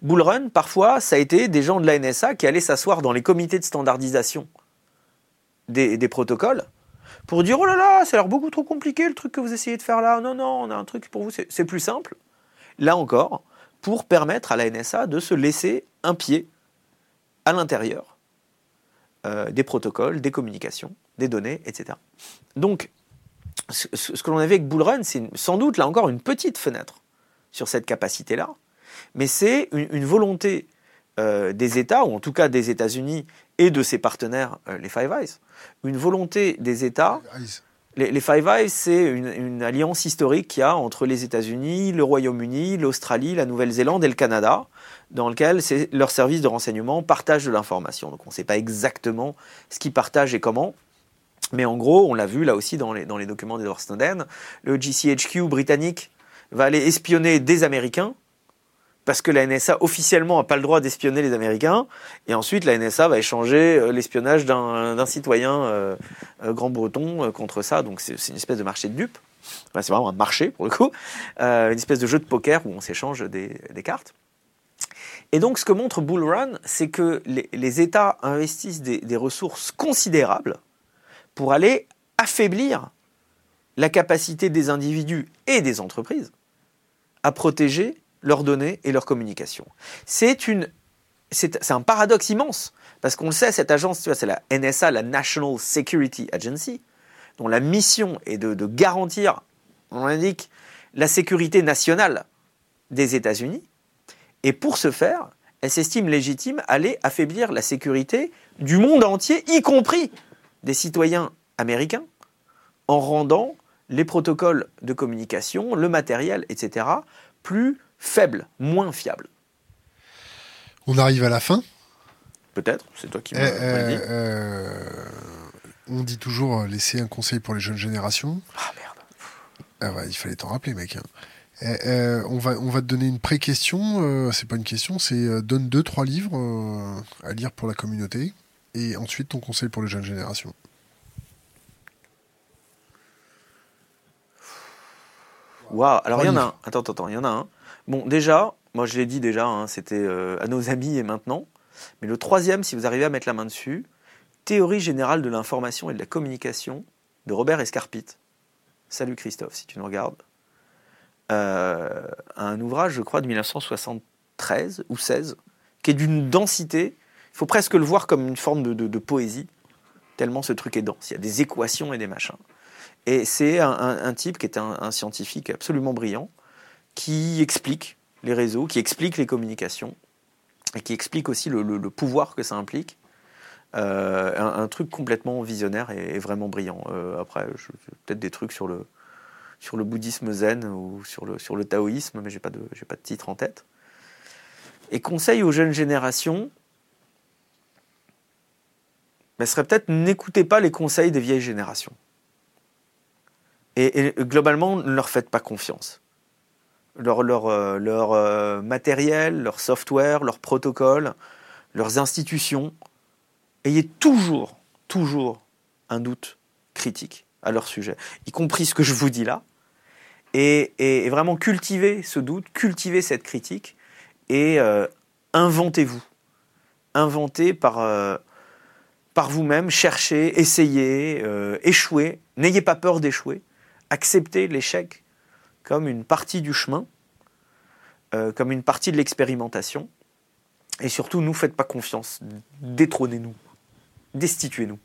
Bullrun, parfois, ça a été des gens de la NSA qui allaient s'asseoir dans les comités de standardisation des, protocoles pour dire Oh là là, ça a l'air beaucoup trop compliqué le truc que vous essayez de faire là. Non, non, on a un truc pour vous, c'est plus simple. Là encore, pour permettre à la NSA de se laisser un pied à l'intérieur euh, des protocoles, des communications, des données, etc. Donc, ce que l'on avait avec Bullrun, c'est sans doute là encore une petite fenêtre sur cette capacité-là, mais c'est une, volonté euh, des États, ou en tout cas des États-Unis et de ses partenaires, euh, les Five Eyes, une volonté des États. Les, les Five Eyes, c'est une, une alliance historique qu'il y a entre les États-Unis, le Royaume-Uni, l'Australie, la Nouvelle-Zélande et le Canada, dans lequel leurs services de renseignement partagent de l'information. Donc on ne sait pas exactement ce qu'ils partagent et comment. Mais en gros, on l'a vu là aussi dans les, dans les documents d'Edward Snowden, le GCHQ britannique va aller espionner des Américains parce que la NSA officiellement n'a pas le droit d'espionner les Américains, et ensuite la NSA va échanger euh, l'espionnage d'un citoyen euh, euh, grand-breton contre ça, donc c'est une espèce de marché de dupes. c'est vraiment un marché pour le coup, une espèce de jeu de poker où on s'échange des, cartes. Et donc ce que montre Bull Run, c'est que les, États investissent des ressources considérables pour aller affaiblir la capacité des individus et des entreprises à protéger leurs données et leurs communications. C'est un paradoxe immense parce qu'on le sait, cette agence, tu vois, c'est la NSA, la National Security Agency, dont la mission est de, garantir, on indique, la sécurité nationale des États-Unis. Et pour ce faire, elle s'estime légitime aller affaiblir la sécurité du monde entier, y compris des citoyens américains, en rendant les protocoles de communication, le matériel, etc., plus faible, moins fiable. On arrive à la fin Peut-être, c'est toi qui me euh, dit. Euh, on dit toujours euh, laisser un conseil pour les jeunes générations. Ah merde. Ah ouais, il fallait t'en rappeler, mec. Hein. on, va, on va te donner une pré-question. c'est pas une question, c'est donne deux, trois livres à lire pour la communauté. Et ensuite ton conseil pour les jeunes générations. Waouh, alors il y en a un. Attends, attends, il y en a un. Bon, déjà, moi je l'ai dit déjà, hein, c'était euh, à nos amis et maintenant. Mais le troisième, si vous arrivez à mettre la main dessus, Théorie générale de l'information et de la communication de Robert Escarpit. Salut Christophe, si tu nous regardes. Euh, un ouvrage, je crois, de 1973 ou 16, qui est d'une densité. Il faut presque le voir comme une forme de, poésie, tellement ce truc est dense. Il y a des équations et des machins. Et c'est un, type qui est un scientifique absolument brillant, qui explique les réseaux, qui explique les communications, et qui explique aussi le, pouvoir que ça implique. Euh, un, truc complètement visionnaire et, vraiment brillant. Euh, après, peut-être des trucs sur le, bouddhisme zen ou sur le, taoïsme, mais j'ai pas de, pas de titre en tête. Et conseil aux jeunes générations, ben, serait peut-être n'écoutez pas les conseils des vieilles générations. Et, globalement, ne leur faites pas confiance leur, leur, euh, leur euh, matériel, leur software, leurs protocoles, leurs institutions. Ayez toujours, toujours un doute critique à leur sujet, y compris ce que je vous dis là. Et, et, vraiment cultivez ce doute, cultivez cette critique et euh, inventez-vous. Inventez par, par vous-même, cherchez, essayez, échouez. N'ayez pas peur d'échouer. Acceptez l'échec comme une partie du chemin, euh, comme une partie de l'expérimentation. Et surtout, nous, faites pas confiance. Détrônez-nous. Destituez-nous.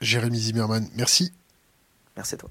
Jérémy Zimmerman, merci. Merci à toi.